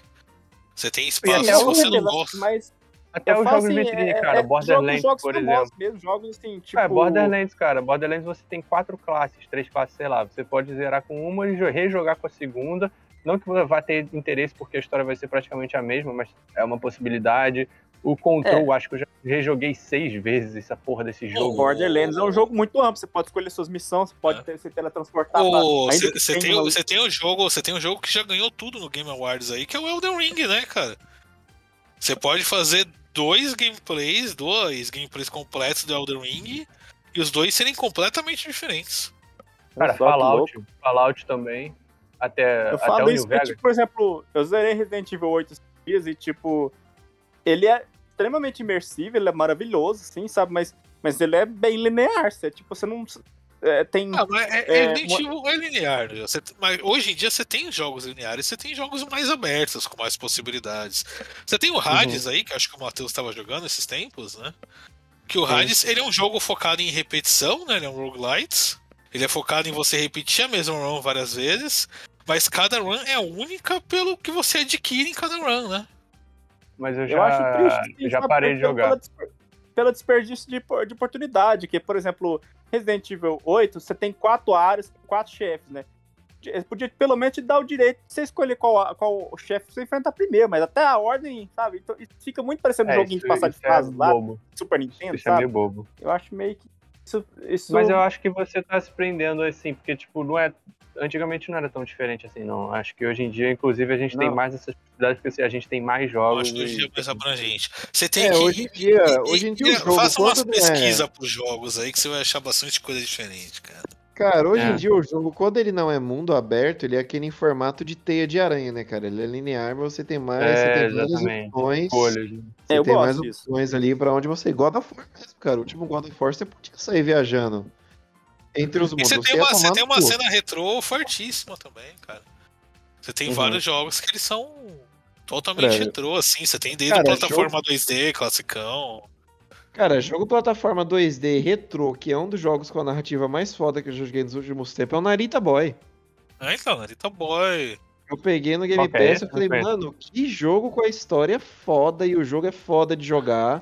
Você tem espaço, até se você não gosta. Mas Até eu os falo jogos de assim, vitrine, é- cara. é Borderlands, jogos, jogos por exemplo. mesmo, jogos assim, tipo... É, Borderlands, cara. Borderlands você tem quatro classes, três classes, sei lá. Você pode zerar com uma e jo- rejogar com a segunda. Não que vá ter interesse, porque a história vai ser praticamente a mesma, mas é uma possibilidade. O Control, acho que eu já rejoguei seis vezes essa porra desse O jogo. Borderlands é um jogo muito amplo, você pode escolher suas missões, você pode É. ter, se teletransportar Você tem, o- você tem um jogo, você tem um jogo que já ganhou tudo no Game Awards aí, que é o Elden Ring, né, cara? Você pode fazer dois gameplays, dois gameplays completos do Elden Ring, e os dois serem completamente diferentes. Cara, que Fallout, Fallout também. Até, Eu até falo o isso Vegas. tipo, por exemplo, eu zerei Resident Evil 8 esses dias e, tipo, ele é extremamente imersivo, ele é maravilhoso, assim, sabe? Mas, mas ele é bem linear, você, tipo, você não... é, tem... Ah, mas é, É, Resident Evil é linear. né? Você- mas hoje em dia você tem jogos lineares, você tem jogos mais abertos, com mais possibilidades. Você tem o Hades aí, que eu acho que o Matheus estava jogando esses tempos, né? Que o Hades ele é um jogo focado em repetição, né? Ele é um roguelite. Ele é focado em você repetir a mesma run várias vezes, mas cada run é única pelo que você adquire em cada run, né? Mas eu Eu já, acho triste. eu já parei de jogar. Pela, pela desperdício de, de oportunidade, que, por exemplo, Resident Evil 8, você tem quatro áreas, quatro chefes, né? Eles podiam pelo menos te dar o direito de você escolher qual, qual o chefe você enfrentar primeiro, mas até a ordem, sabe? Então, fica muito parecendo um É, joguinho isso- de passar de é fase lá, bobo. Super Nintendo, Isso é sabe? meio bobo. Eu acho meio que. Isso, isso... Mas eu acho que você tá se prendendo assim, porque, tipo, não é. Antigamente não era tão diferente assim, não. Acho que hoje em dia, inclusive, a gente tem Não. mais essas possibilidades, porque assim, a gente tem mais Eu jogos. acho que hoje em dia é mais abrangente. Você tem É, que. hoje em dia, e- hoje em dia e- o jogo, Faça umas pesquisas é. pros jogos aí que você vai achar bastante coisa diferente, cara. Cara, hoje É. em dia o jogo, quando ele não é mundo aberto, ele é aquele em formato de teia de aranha, né, cara? Ele é linear, mas você tem mais, É, você tem várias exatamente. opções. Né? Você É, eu tem gosto mais disso. opções ali pra onde você. God of War mesmo, cara. O último God of War você podia sair viajando entre os E mundos. você tem uma, você tem uma cena retrô fortíssima também, cara. Você tem Uhum. vários jogos que eles são totalmente Cara, retrô, assim. Você tem desde cara, plataforma 2D, classicão. Cara, jogo plataforma 2D retrô, que é um dos jogos com a narrativa mais foda que eu joguei nos últimos tempos, é o Narita Boy. Ah, então, Narita Boy. Eu peguei no Game é Pass e falei, conheço. mano, que jogo com a história foda e o jogo é foda de jogar.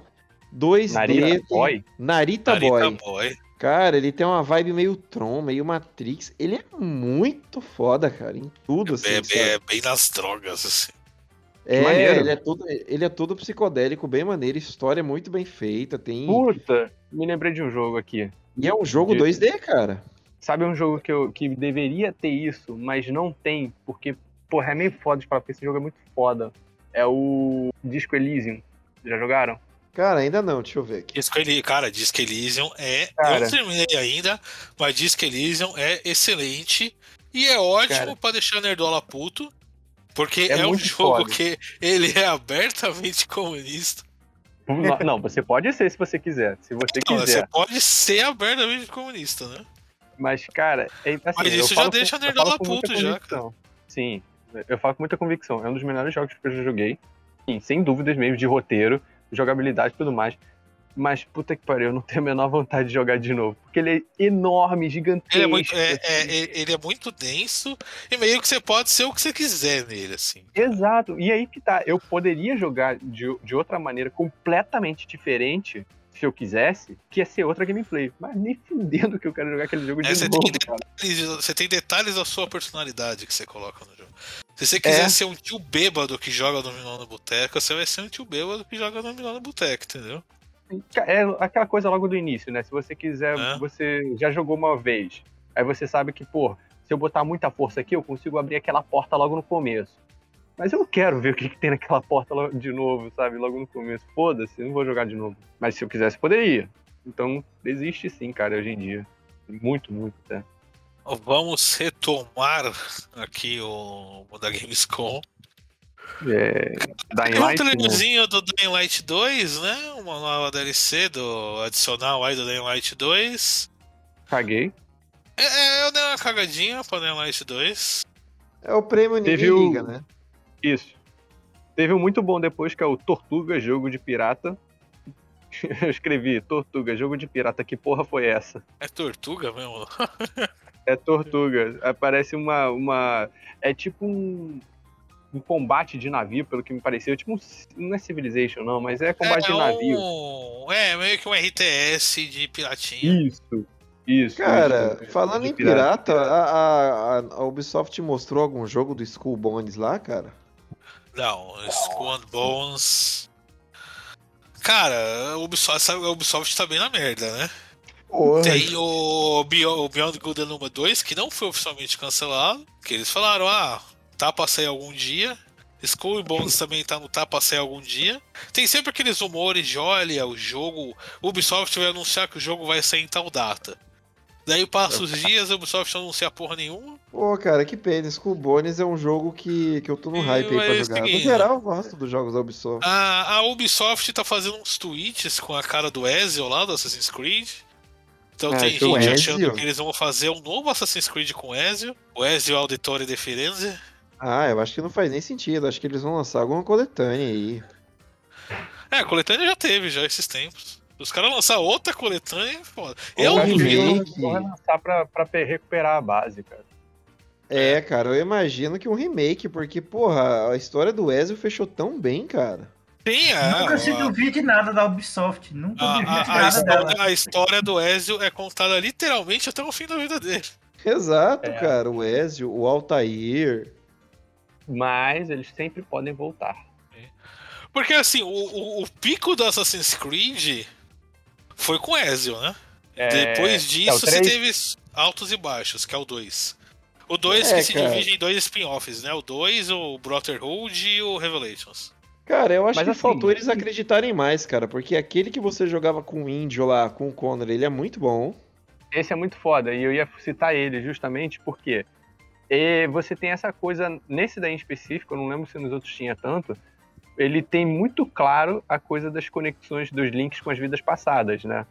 2D. Narita Boy? Narita, Narita Boy. Boy. Cara, ele tem uma vibe meio Tron, meio Matrix. Ele é muito foda, cara, em tudo, assim. É, sabe? é bem nas drogas, assim. É, maneiro. ele é, todo, ele é todo psicodélico, bem maneiro, história muito bem feita, tem... Puta, me lembrei de um jogo aqui. E é um jogo de- 2D, cara. Sabe um jogo que, eu, que deveria ter isso, mas não tem, porque, porra, é meio foda de falar, porque esse jogo é muito foda. É o Disco Elysium. Já jogaram? Cara, ainda não, deixa eu ver aqui. Disco Elysium, cara, Disco Elysium é. Eu Cara. não terminei ainda, mas Disco Elysium é excelente e é ótimo Cara. pra deixar Nerdola puto. Porque É é, um jogo foda. que ele é abertamente comunista. Não, você pode ser se você quiser. Se você Não, você quiser. pode ser abertamente comunista, né? Mas, cara, é, assim, Mas isso já deixa com, a nerdola puto já, convicção. Sim, eu falo com muita convicção. É um dos melhores jogos que eu já joguei. Sim, sem dúvidas mesmo, de roteiro, jogabilidade e tudo mais. Mas, puta que pariu, eu não tenho a menor vontade de jogar de novo. Porque ele é enorme, gigantesco. Ele é, muito, é, assim. é- ele é muito denso e meio que você pode ser o que você quiser nele, assim. Exato. E aí que tá. Eu poderia jogar de, de outra maneira completamente diferente, se eu quisesse, que ia ser outra gameplay. Mas nem fudendo que eu quero jogar aquele jogo É, de você, novo, tem detalhes, você tem detalhes da sua personalidade que você coloca no jogo. Se você quiser É. ser um tio bêbado que joga dominó no boteco, você vai ser um tio bêbado que joga dominó no boteco, entendeu? É aquela coisa logo do início, né? Se você quiser, você já jogou uma vez. Aí você sabe que, pô, se eu botar muita força aqui, eu consigo abrir aquela porta logo no começo. Mas eu não quero ver o que, que tem naquela porta de novo, sabe? Logo no começo. Foda-se, eu não vou jogar de novo. Mas se eu quisesse, poderia. Então, existe sim, cara, hoje em dia. Muito, muito, até. Vamos retomar aqui o, o da Gamescom. É, Dying Tem um Light, não. trailerzinho do Dying Light 2, né? Uma nova DLC do adicional aí do Dying Light 2. caguei. É, é, eu dei uma cagadinha pra Dying Light 2. É o prêmio ninguém Teve o- liga, né? Isso. Teve um muito bom depois, que é o Tortuga, jogo de pirata. [laughs] Eu escrevi, Tortuga, jogo de pirata, que porra foi essa? É tortuga mesmo? [laughs] É Tortuga. Aparece uma. uma é tipo um, um combate de navio, pelo que me pareceu. Tipo. Não é Civilization, não, mas é combate de navio. um- é, meio que um RTS de piratinha. Isso. Isso. Cara, isso. falando De em pirata, a, a- a Ubisoft mostrou algum jogo do Skull Bones lá, cara? Não, Skull and Bones. Cara, a Ubisoft, a Ubisoft tá bem na merda, né? Porra. Tem o Beyond, o Beyond Good and Evil 2, que não foi oficialmente cancelado. Que eles falaram, ah, tá pra sair algum dia. Skull Bones também tá no tá pra sair algum dia. Tem sempre aqueles rumores de, olha, o jogo... O Ubisoft vai anunciar que o jogo vai sair em tal data. Daí passa os dias, a Ubisoft não anuncia porra nenhuma. Pô, cara, que pena. Skull Bones é um jogo que, que eu tô no E hype aí pra é o jogar. No seguinte, geral, eu gosto dos jogos da Ubisoft. A, a Ubisoft tá fazendo uns tweets com a cara do Ezio lá do Assassin's Creed. Então Ah, tem o gente achando que eles vão fazer um novo Assassin's Creed com Ezio. O Ezio Auditore de Firenze. Ah, eu acho que não faz nem sentido. Acho que eles vão lançar alguma coletânea aí. É, a coletânea já teve já esses tempos. Os caras lançar outra coletânea foda. Eu um duvido. remake. Vou relançar pra, pra pe- recuperar a base, cara. É, cara, eu imagino que um remake, porque, porra, a história do Ezio fechou tão bem, cara. Sim, é. Nunca se a- duvide nada da Ubisoft. Nunca A, duvide a- a nada dela. história, a história do Ezio é contada literalmente até o fim da vida dele. Exato, É. cara. O Ezio, o Altair. Mas eles sempre podem voltar. Porque assim, o, o, o pico do Assassin's Creed foi com Ezio, né? É, Depois é disso, você três? teve altos e baixos, que é o 2. O 2 É, que se cara. divide em dois spin-offs, né? O 2, o Brotherhood e o Revelations. Cara, eu acho Mas que assim- faltou eles acreditarem mais, cara, porque aquele que você jogava com o índio lá, com o Connor, ele é muito bom. Esse é muito foda, e eu ia citar ele justamente porque e você tem essa coisa, nesse daí em específico, eu não lembro se nos outros tinha tanto, ele tem muito claro a coisa das conexões dos links com as vidas passadas, né?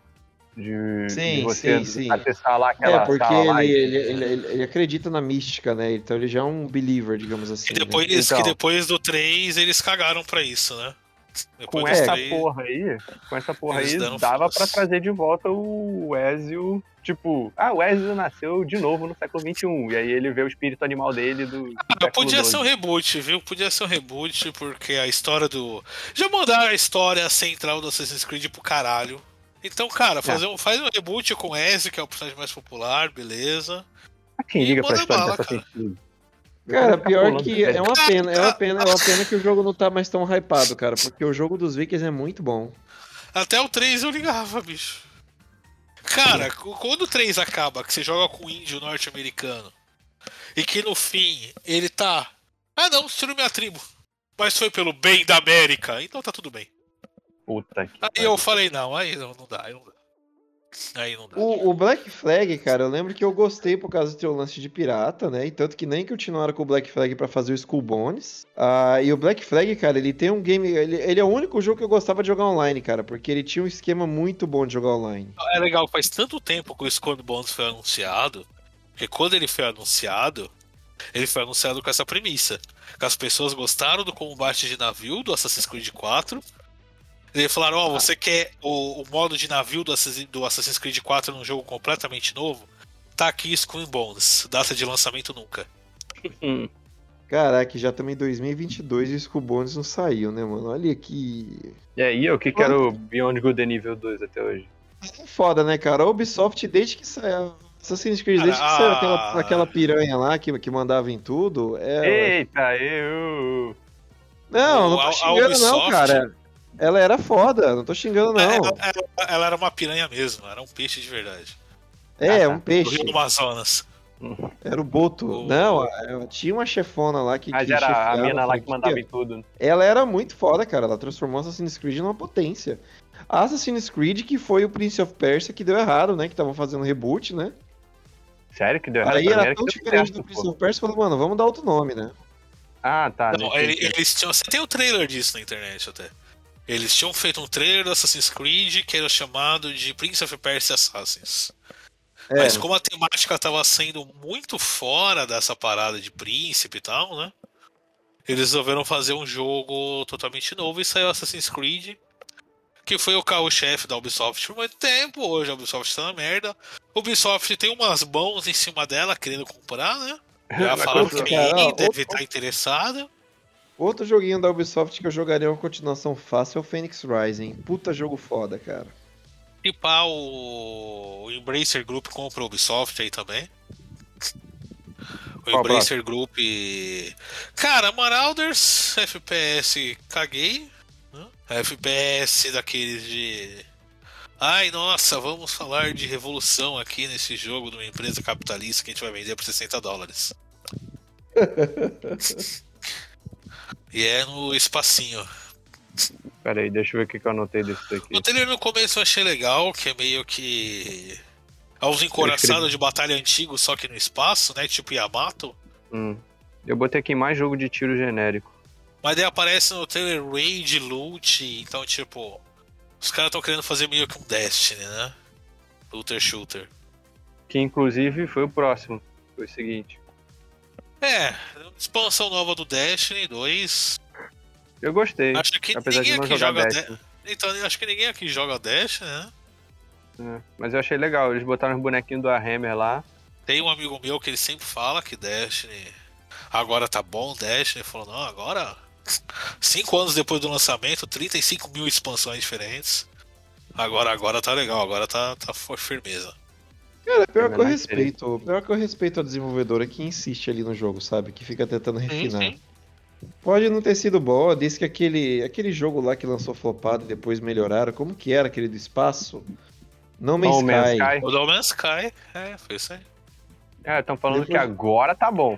De, Sim, de você sim, sim. acessar lá aquela é, porque sala lá ele, e- ele, ele, ele- ele acredita na mística, né? Então ele já é um believer, digamos assim. Que né? depois, Então. que depois do 3 eles cagaram pra isso, né? Depois com essa três- porra aí, com essa porra aí, dava pra trazer de volta o Ezio, tipo, ah, o Ezio nasceu de novo no século XXI, e aí ele vê o espírito animal dele do, do Ah, podia ser um reboot, viu? Podia ser um reboot, porque a história do. Já mandaram a história central do Assassin's Creed pro caralho. Então, cara, fazer um, faz um reboot com o Ezio, que é o personagem mais popular, beleza. Ah, Quem E liga pra história bala, Assassin's Creed? Cara, Fica pior que é uma pena, é uma pena, é uma pena que o jogo não tá mais tão hypado, cara, porque o jogo dos Vikings é muito bom. Até o 3 eu ligava, bicho. Cara, quando o 3 acaba, que você joga com o índio norte-americano, e que no fim ele tá. Ah não, destruiu minha tribo. Mas foi pelo bem da América, então tá tudo bem. Puta que Aí eu falei, não, aí não, não dá, aí não dá. Aí não dá. O, o Black Flag, cara, eu lembro que eu gostei por causa do teu lance de pirata, né? E tanto que nem continuaram com o Black Flag pra fazer o Skull Bones. Ah, e o Black Flag, cara, ele tem um game. Ele, ele é o único jogo que eu gostava de jogar online, cara, porque ele tinha um esquema muito bom de jogar online. É legal, faz tanto tempo que o Skull Bones foi anunciado, que quando ele foi anunciado, ele foi anunciado com essa premissa. Que as pessoas gostaram do combate de navio do Assassin's Creed 4. Eles falaram, ó, você quer o, o modo de navio do Assassin- do Assassin's Creed 4 num jogo completamente novo? Tá aqui Skull Bones, data de lançamento nunca. Hum. Caraca, já também em 2022 e o Skull Bones não saiu, né, mano? Olha que. E aí, eu que quero Beyond Good nível 2 até hoje. É foda, né, cara? A Ubisoft, desde que saiu. Assassin's Creed, desde que saiu a- aquela, aquela piranha lá que, que mandava em tudo. É... Eita, eu. Não, não A- tô a xingando, não, Ubisoft- cara. Ela era foda, não tô xingando, não. Ela, ela- ela era uma piranha mesmo, era um peixe de verdade. É, Ah, um Do peixe. Rio do Amazonas. Era o Boto. O- Não, tinha uma chefona lá que. Mas que era a mina lá que mandava em tudo. Ela era muito foda, cara. Ela transformou Assassin's Creed numa potência. Assassin's Creed, que foi o Prince of Persia, que deu errado, né? Que estavam fazendo reboot, né? Sério que deu errado? Aí era tão diferente certo, do Prince pô. of Persia, falou, mano, vamos dar outro nome, né? Ah, tá. Não, eles tinham. Você tem o trailer disso na internet até. Eles tinham feito um trailer do Assassin's Creed que era chamado de Prince of Persia Assassins. É, Mas como a temática estava sendo muito fora dessa parada de príncipe e tal, né? Eles resolveram fazer um jogo totalmente novo e saiu Assassin's Creed, que foi o carro-chefe da Ubisoft por muito tempo. Hoje a Ubisoft tá na merda. A Ubisoft tem umas mãos em cima dela querendo comprar, né? [laughs] Já falaram que cara, ninguém deve estar interessada. Outro joguinho da Ubisoft que eu jogaria uma continuação fácil é o Phoenix Rising. Puta jogo foda, cara. E pá, o... o Embracer Group compra a Ubisoft aí também. O Qual Embracer Group. Cara, Marauders, FPS, caguei. né? FPS daqueles de. Ai, nossa, vamos falar de revolução aqui nesse jogo de uma empresa capitalista que a gente vai vender por 60 dólares. [laughs] e é no espacinho. Pera aí, deixa eu ver o que eu anotei desse daqui. O trailer no começo eu achei legal, que é meio que. Aos encoraçados de batalha antigo, só que no espaço, né? Tipo Yamato. Hum. Eu botei aqui mais jogo de tiro genérico. Mas daí aparece no trailer Raid, Loot, então tipo. Os caras estão querendo fazer meio que um Destiny, né? Looter Shooter. Que inclusive foi o próximo. Foi o seguinte. É, expansão nova do Destiny 2. Eu gostei. Acho que apesar de ninguém não aqui jogar joga Destiny. De- Então, acho que ninguém aqui joga Dash, né? É, Mas eu achei legal, eles botaram os bonequinhos do Warhammer lá. Tem um amigo meu que ele sempre fala que Destiny agora tá bom, Destiny. Falou, não, agora, cinco anos depois do lançamento, 35 mil expansões diferentes. Agora, agora tá legal, agora tá, tá firmeza. Cara, pior que eu respeito. Pior que eu respeito a desenvolvedora que insiste ali no jogo, sabe? Que fica tentando refinar. sim. Pode não ter sido boa, disse que aquele, aquele jogo lá que lançou flopado e depois melhoraram, como que era aquele do espaço? No Man's No Man's Sky. Sky. O No Man's Sky, é, foi isso aí. É, estão falando Depois- que agora tá bom.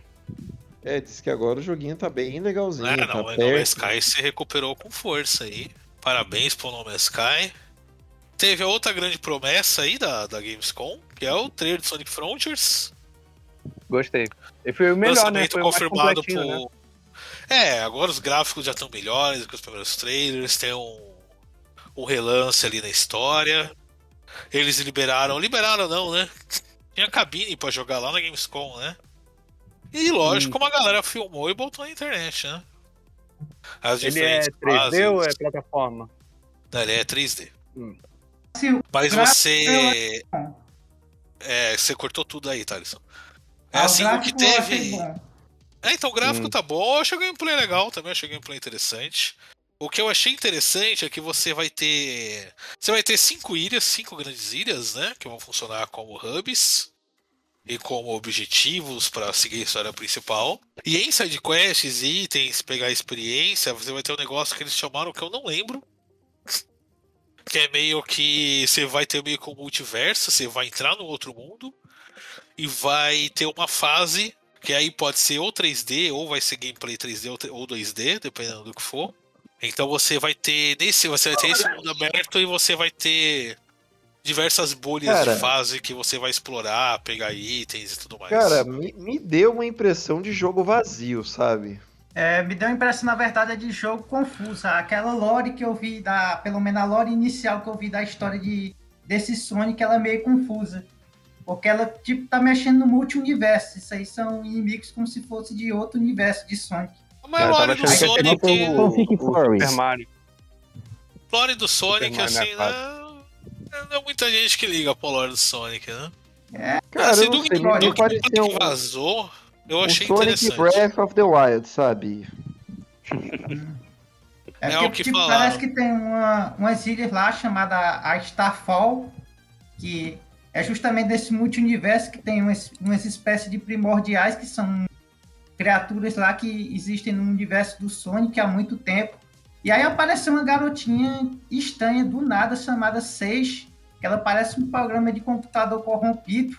É, disse que agora o joguinho tá bem legalzinho, É, tá não, o No. Man's Sky se recuperou com força aí. Parabéns pro No Man's Sky. Teve a outra grande promessa aí da, da Gamescom, que é o trailer de Sonic Frontiers. Gostei. E foi o melhor, né? lançamento Foi confirmado por. né? É, agora os gráficos já estão melhores que os primeiros trailers, tem um, um relance ali na história. Eles liberaram. Liberaram não, né? Tinha cabine pra jogar lá na Gamescom, né? E lógico, Hum. como a galera filmou e botou na internet, né? As Ele é diferentes 3D ou é fases. plataforma? Não, ele é 3D. Se o Mas você. É, você cortou tudo aí, Thaleson. É Ah, assim, o que teve. É, então o gráfico Hum. tá bom, eu achei o gameplay legal também, achei o gameplay interessante. O que eu achei interessante é que você vai ter. Você vai ter cinco ilhas, cinco grandes ilhas, né? Que vão funcionar como hubs e como objetivos para seguir a história principal. E em sidequests, itens, pegar experiência, você vai ter um negócio que eles chamaram que eu não lembro. Que é meio que você vai ter meio que um multiverso, você vai entrar no outro mundo e vai ter uma fase que aí pode ser ou 3D, ou vai ser gameplay 3D ou tre- ou 2D, dependendo do que for. Então você vai ter nesse, você vai ter esse mundo aberto e você vai ter diversas bolhas Cara. de fase que você vai explorar, pegar itens e tudo mais. Cara, me, me deu uma impressão de jogo vazio, sabe? É, me deu a impressão, na verdade, de jogo confuso. Aquela lore que eu vi, da, pelo menos a lore inicial que eu vi da história de, desse Sonic, ela é meio confusa. Porque ela, tipo, tá mexendo no multi-universo. Isso aí são inimigos como se fosse de outro universo de Sonic. Mas a lore do achando que Sonic, tipo Fanfic o Furries. Super Mario. lore do Sonic, assim, né? Não é muita gente que liga pro lore do Sonic, né? Cara, assim, do, sei, do me que um, vazou, eu achei Sonic interessante. Breath of the Wild, sabe? É, É porque, o que tipo, parece que tem uma, umas ilhas lá chamada a Starfall, que é justamente desse multi-universo que tem umas, umas espécies de primordiais que são criaturas lá que existem no universo do Sonic há muito tempo. E aí apareceu uma garotinha estranha do nada chamada Sage, que ela parece um programa de computador corrompido.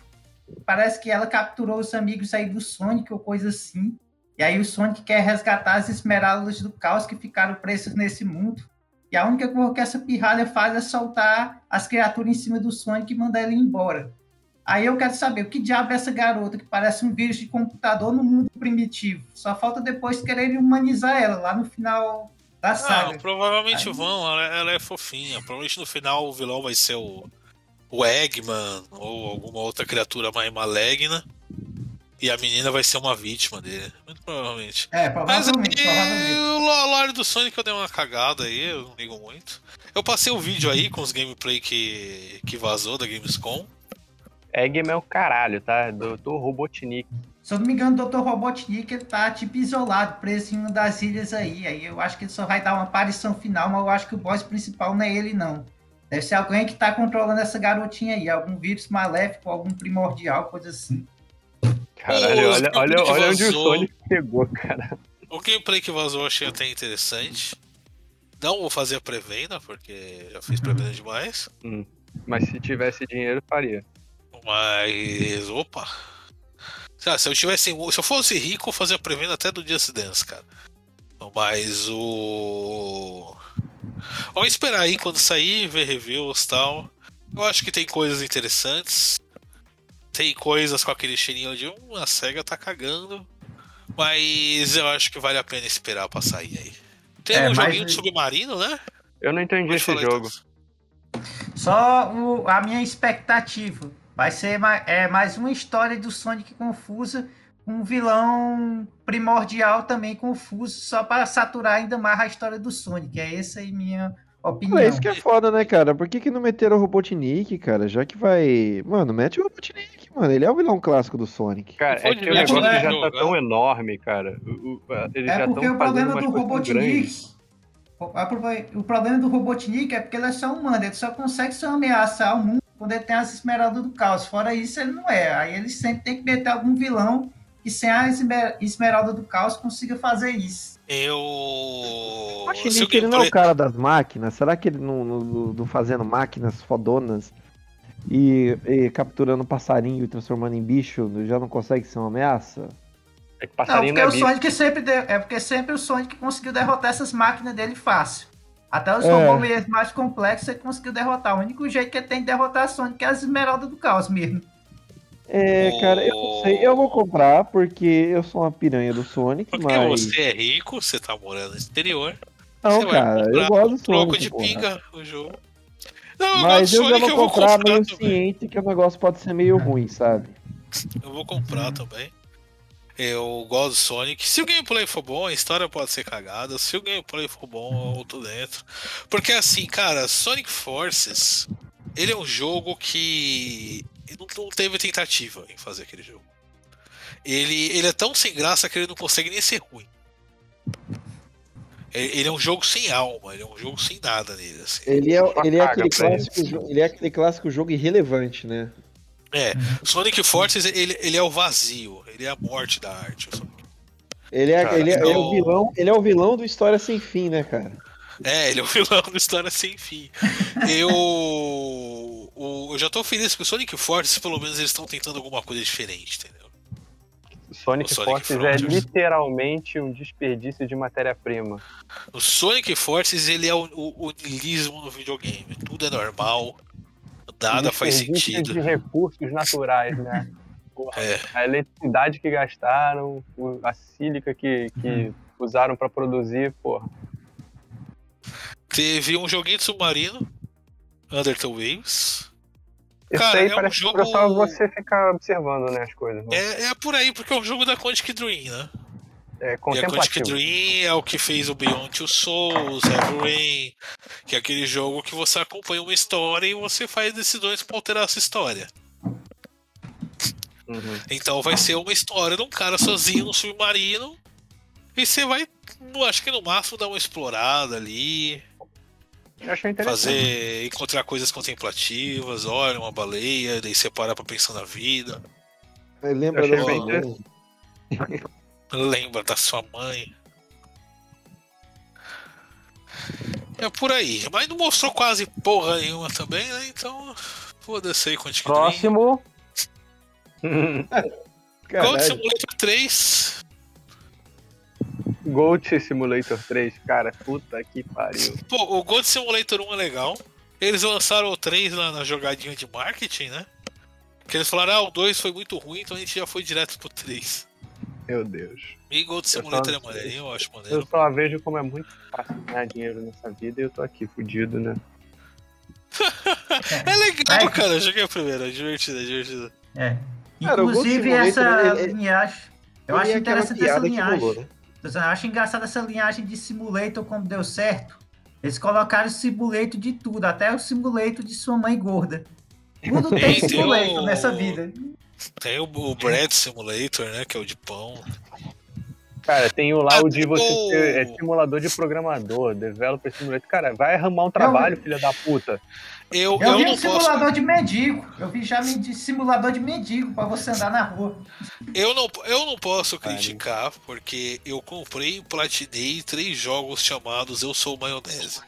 Parece que ela capturou os amigos aí do Sonic ou coisa assim. E aí o Sonic quer resgatar as esmeraldas do caos que ficaram presas nesse mundo. E a única coisa que essa pirralha faz é soltar as criaturas em cima do Sonic e mandar ele embora. Aí eu quero saber, o que diabo é essa garota que parece um vírus de computador no mundo primitivo? Só falta depois querer humanizar ela lá no final da Não, saga. provavelmente Aí- vão, ela, ela é fofinha. Provavelmente no final o vilão vai ser o, o Eggman ou alguma outra criatura mais maligna. E a menina vai ser uma vítima dele. Muito provavelmente. É, Mas provavelmente, aí, provavelmente. o lo- lore do Sonic eu dei uma cagada aí, eu não ligo muito. Eu passei o vídeo aí com os gameplay que, que vazou da Gamescom. Eggman é o caralho, tá? Doutor Robotnik. Se eu não me engano, o Dr. Robotnik ele tá tipo isolado, preso em uma das ilhas aí. Aí eu acho que ele só vai dar uma aparição final, mas eu acho que o boss principal não é ele, não. Deve ser alguém que tá controlando essa garotinha aí, algum vírus maléfico, algum primordial, coisa assim. Caralho, olha, olha, olha onde o. Sonic pegou, cara. O gameplay que vazou eu achei até interessante. Não vou fazer a pré-venda, porque já fiz pré-venda demais. Mas se tivesse dinheiro, faria. Mas. Opa! Cara, se eu tivesse. Se eu fosse rico, eu fazia pré-venda até do Just Dance, cara. Mas o. Vamos esperar aí quando sair, ver reviews e tal. Eu acho que tem coisas interessantes. Tem coisas com aquele cheirinho de um, a SEGA tá cagando. Mas eu acho que vale a pena esperar pra sair aí. Tem É, um mas- joguinho de submarino, né? Eu não entendi Pode esse falar, jogo. então. Só o- a minha expectativa vai ser ma- é, mais uma história do Sonic confusa, um vilão primordial também confuso, só para saturar ainda mais a história do Sonic. É essa aí minha opinião. É isso que é foda, né, cara? Por que, que não meteram o Robotnik, cara? Já que vai. Mano, mete o Robotnik, mano. Ele é o vilão clássico do Sonic. Cara, é que o negócio já jogar. tá tão enorme, cara. O- o- Eles É já porque estão o problema do Robotnik. O o problema do Robotnik é porque ele é só humano, ele só consegue se ameaçar o mundo quando ele tem as esmeraldas do caos. Fora isso, ele não é. Aí ele sempre tem que meter algum vilão que sem a esmer- esmeralda do caos consiga fazer isso. Eu. O Se o Robotnik, ele não é o cara das máquinas? Será que ele não, não, não- não fazendo máquinas fodonas e, e capturando passarinho e transformando em bicho já não consegue ser uma ameaça? É que Não, passarinho porque não, o é bicho. Sonic sempre de- é porque sempre o Sonic conseguiu derrotar essas máquinas dele fácil. Até os É. mais complexos ele conseguiu derrotar. O único jeito que ele tem de derrotar Sonic é as esmeraldas do caos mesmo. É, cara, eu não sei. Eu vou comprar porque eu sou uma piranha do Sonic, Porque mas. você é rico, você tá morando no exterior. Não, você cara, eu comprar gosto do troco Sonic. de porra. pinga o jogo. Não, Mas eu do já vou eu vou comprar comprar meio ciente que o negócio pode ser meio ruim, sabe? Eu vou comprar também. Eu gosto do Sonic. Se o gameplay for bom, a história pode ser cagada. Se o gameplay for bom, eu tô dentro. Porque assim, cara, Sonic Forces, ele é um jogo que não, não teve tentativa em fazer aquele jogo. Ele, ele é tão sem graça que ele não consegue nem ser ruim. Ele ele é um jogo sem alma, ele é um jogo sem nada nele. Assim. Ele é, ele é, aquele, clássico, ele é aquele clássico jogo irrelevante, né? É, Sonic Forces ele, ele é o vazio, ele é a morte da arte. o Sonic. Ele é, Cara, ele, é, ele é o vilão, ele é o vilão do História Sem Fim, né, cara? É, ele é o vilão da história sem fim. Eu, o- eu já tô feliz que o Sonic Forces, [laughs] pelo menos, eles estão tentando alguma coisa diferente, entendeu? Sonic, O Sonic Forces é Frontiers. literalmente um desperdício de matéria-prima. O Sonic Forces, ele é o, o, o niilismo no videogame. Tudo é normal, nada faz sentido. de recursos naturais, né? [laughs] É. A eletricidade que gastaram, a sílica que, que usaram pra produzir, porra. Teve um joguinho de submarino, Undertale Waves. Isso Cara, aí é um parece jogo- que é só você ficar observando, né, as coisas. né? É, é por aí, porque é um jogo da Quantic Dream, né? É, E a Quantic. Dream é o que fez o Beyond Two Souls, Heavy Rain, que é aquele jogo que você acompanha uma história e você faz decisões pra alterar essa história. Uhum. Então vai ser uma história de um cara sozinho no submarino e você vai, acho que no máximo, dar uma explorada ali. Fazer, encontrar coisas contemplativas, olha, uma baleia, daí você para pra pensar na vida, Lembra da sua [laughs] lembra da sua mãe. É por aí, mas não mostrou quase porra nenhuma também, né? Então, foda-se aí, Quantic Dream. Próximo. Gold. Simulator 3. Gold Simulator 3, cara, puta que pariu. [laughs] Pô, o Gold Simulator 1 é legal. Eles lançaram o 3 na, na jogadinha de marketing, né? Que eles falaram, ah, o 2 foi muito ruim, então a gente já foi direto pro 3. Meu Deus. E Gold Eu Simulator só- é maneirinho, eu acho Eu maneiro. só vejo como é muito fácil ganhar dinheiro nessa vida e eu tô aqui fudido, né? [laughs] É legal, Ai, cara. Eu joguei a primeira, é divertido, é divertido. É. Inclusive, essa ele- ele- linhagem. Eu Ele acho é interessante essa linhagem. rolou, né? Eu acho engraçado essa linhagem de simulator como deu certo. Eles colocaram simulator de tudo, até o simulator de sua mãe gorda. Tudo tem simulator o- nessa vida. Tem o, o Bread Simulator, né? Que é o de pão. Cara, tem o lá Ah, o de você o- ser é, simulador de programador, developer simulator. Cara, vai arrumar um trabalho, filha da puta. Eu, Eu, eu, vi não um simulador posso. de mendigo. Eu vi já de simulador de mendigo pra você andar na rua. Eu não, eu não posso Vale. criticar, porque eu comprei e platinei três jogos chamados Eu Sou Maionese.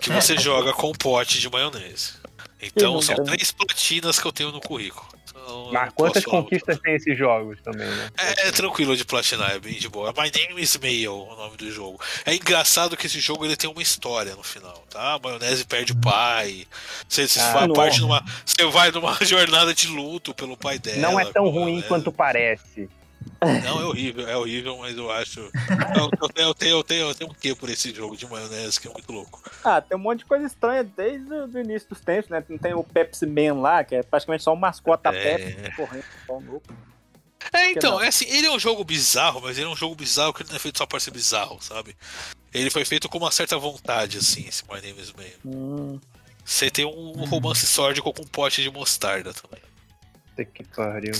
Que você [laughs] joga com pote de maionese. Então são três platinas que eu tenho no currículo. Então, Mas quantas conquistas tem esses jogos também, né? É, é tranquilo de platinar, é bem de boa. My Name is Mail, o nome do jogo. É engraçado que esse jogo ele tem uma história no final, tá? A maionese perde o pai. Você, você Ah, parte numa, você vai numa [laughs] jornada de luto pelo pai dela. Não é tão ruim maionese. quanto parece. Não, é horrível, é horrível, mas eu acho. Eu, eu tenho, eu, tenho, eu, tenho, eu tenho um quê por esse jogo de maionese que é muito louco. Ah, tem um monte de coisa estranha desde o início dos tempos, né? Não tem o Pepsi Man lá, que é praticamente só um mascota da É. Pepsi correndo só no É, então, é assim, ele é um jogo bizarro, mas ele é um jogo bizarro que ele não é feito só pra ser bizarro, sabe? Ele foi feito com uma certa vontade, assim, esse My Name is Mayhem. Hum, Você tem um romance sórdico com um pote de mostarda também. Puta que pariu.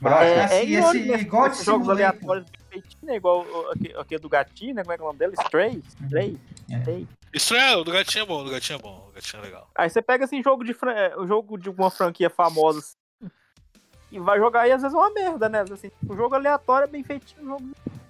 Mas, é, assim, é esse né? God Esses jogos Simulator- aleatórios né? Igual o- aquele, do gatinho, né? Como é que é o nome dele? Stray? Stray? É. Stray. Isso é, o do gatinho é bom, o do gatinho é bom, o gatinho é legal. Aí você pega assim, jogo de fran... é, o jogo de uma franquia famosa assim, e vai jogar e às vezes é uma merda, né? Assim, o jogo aleatório é bem feitinho, o jogo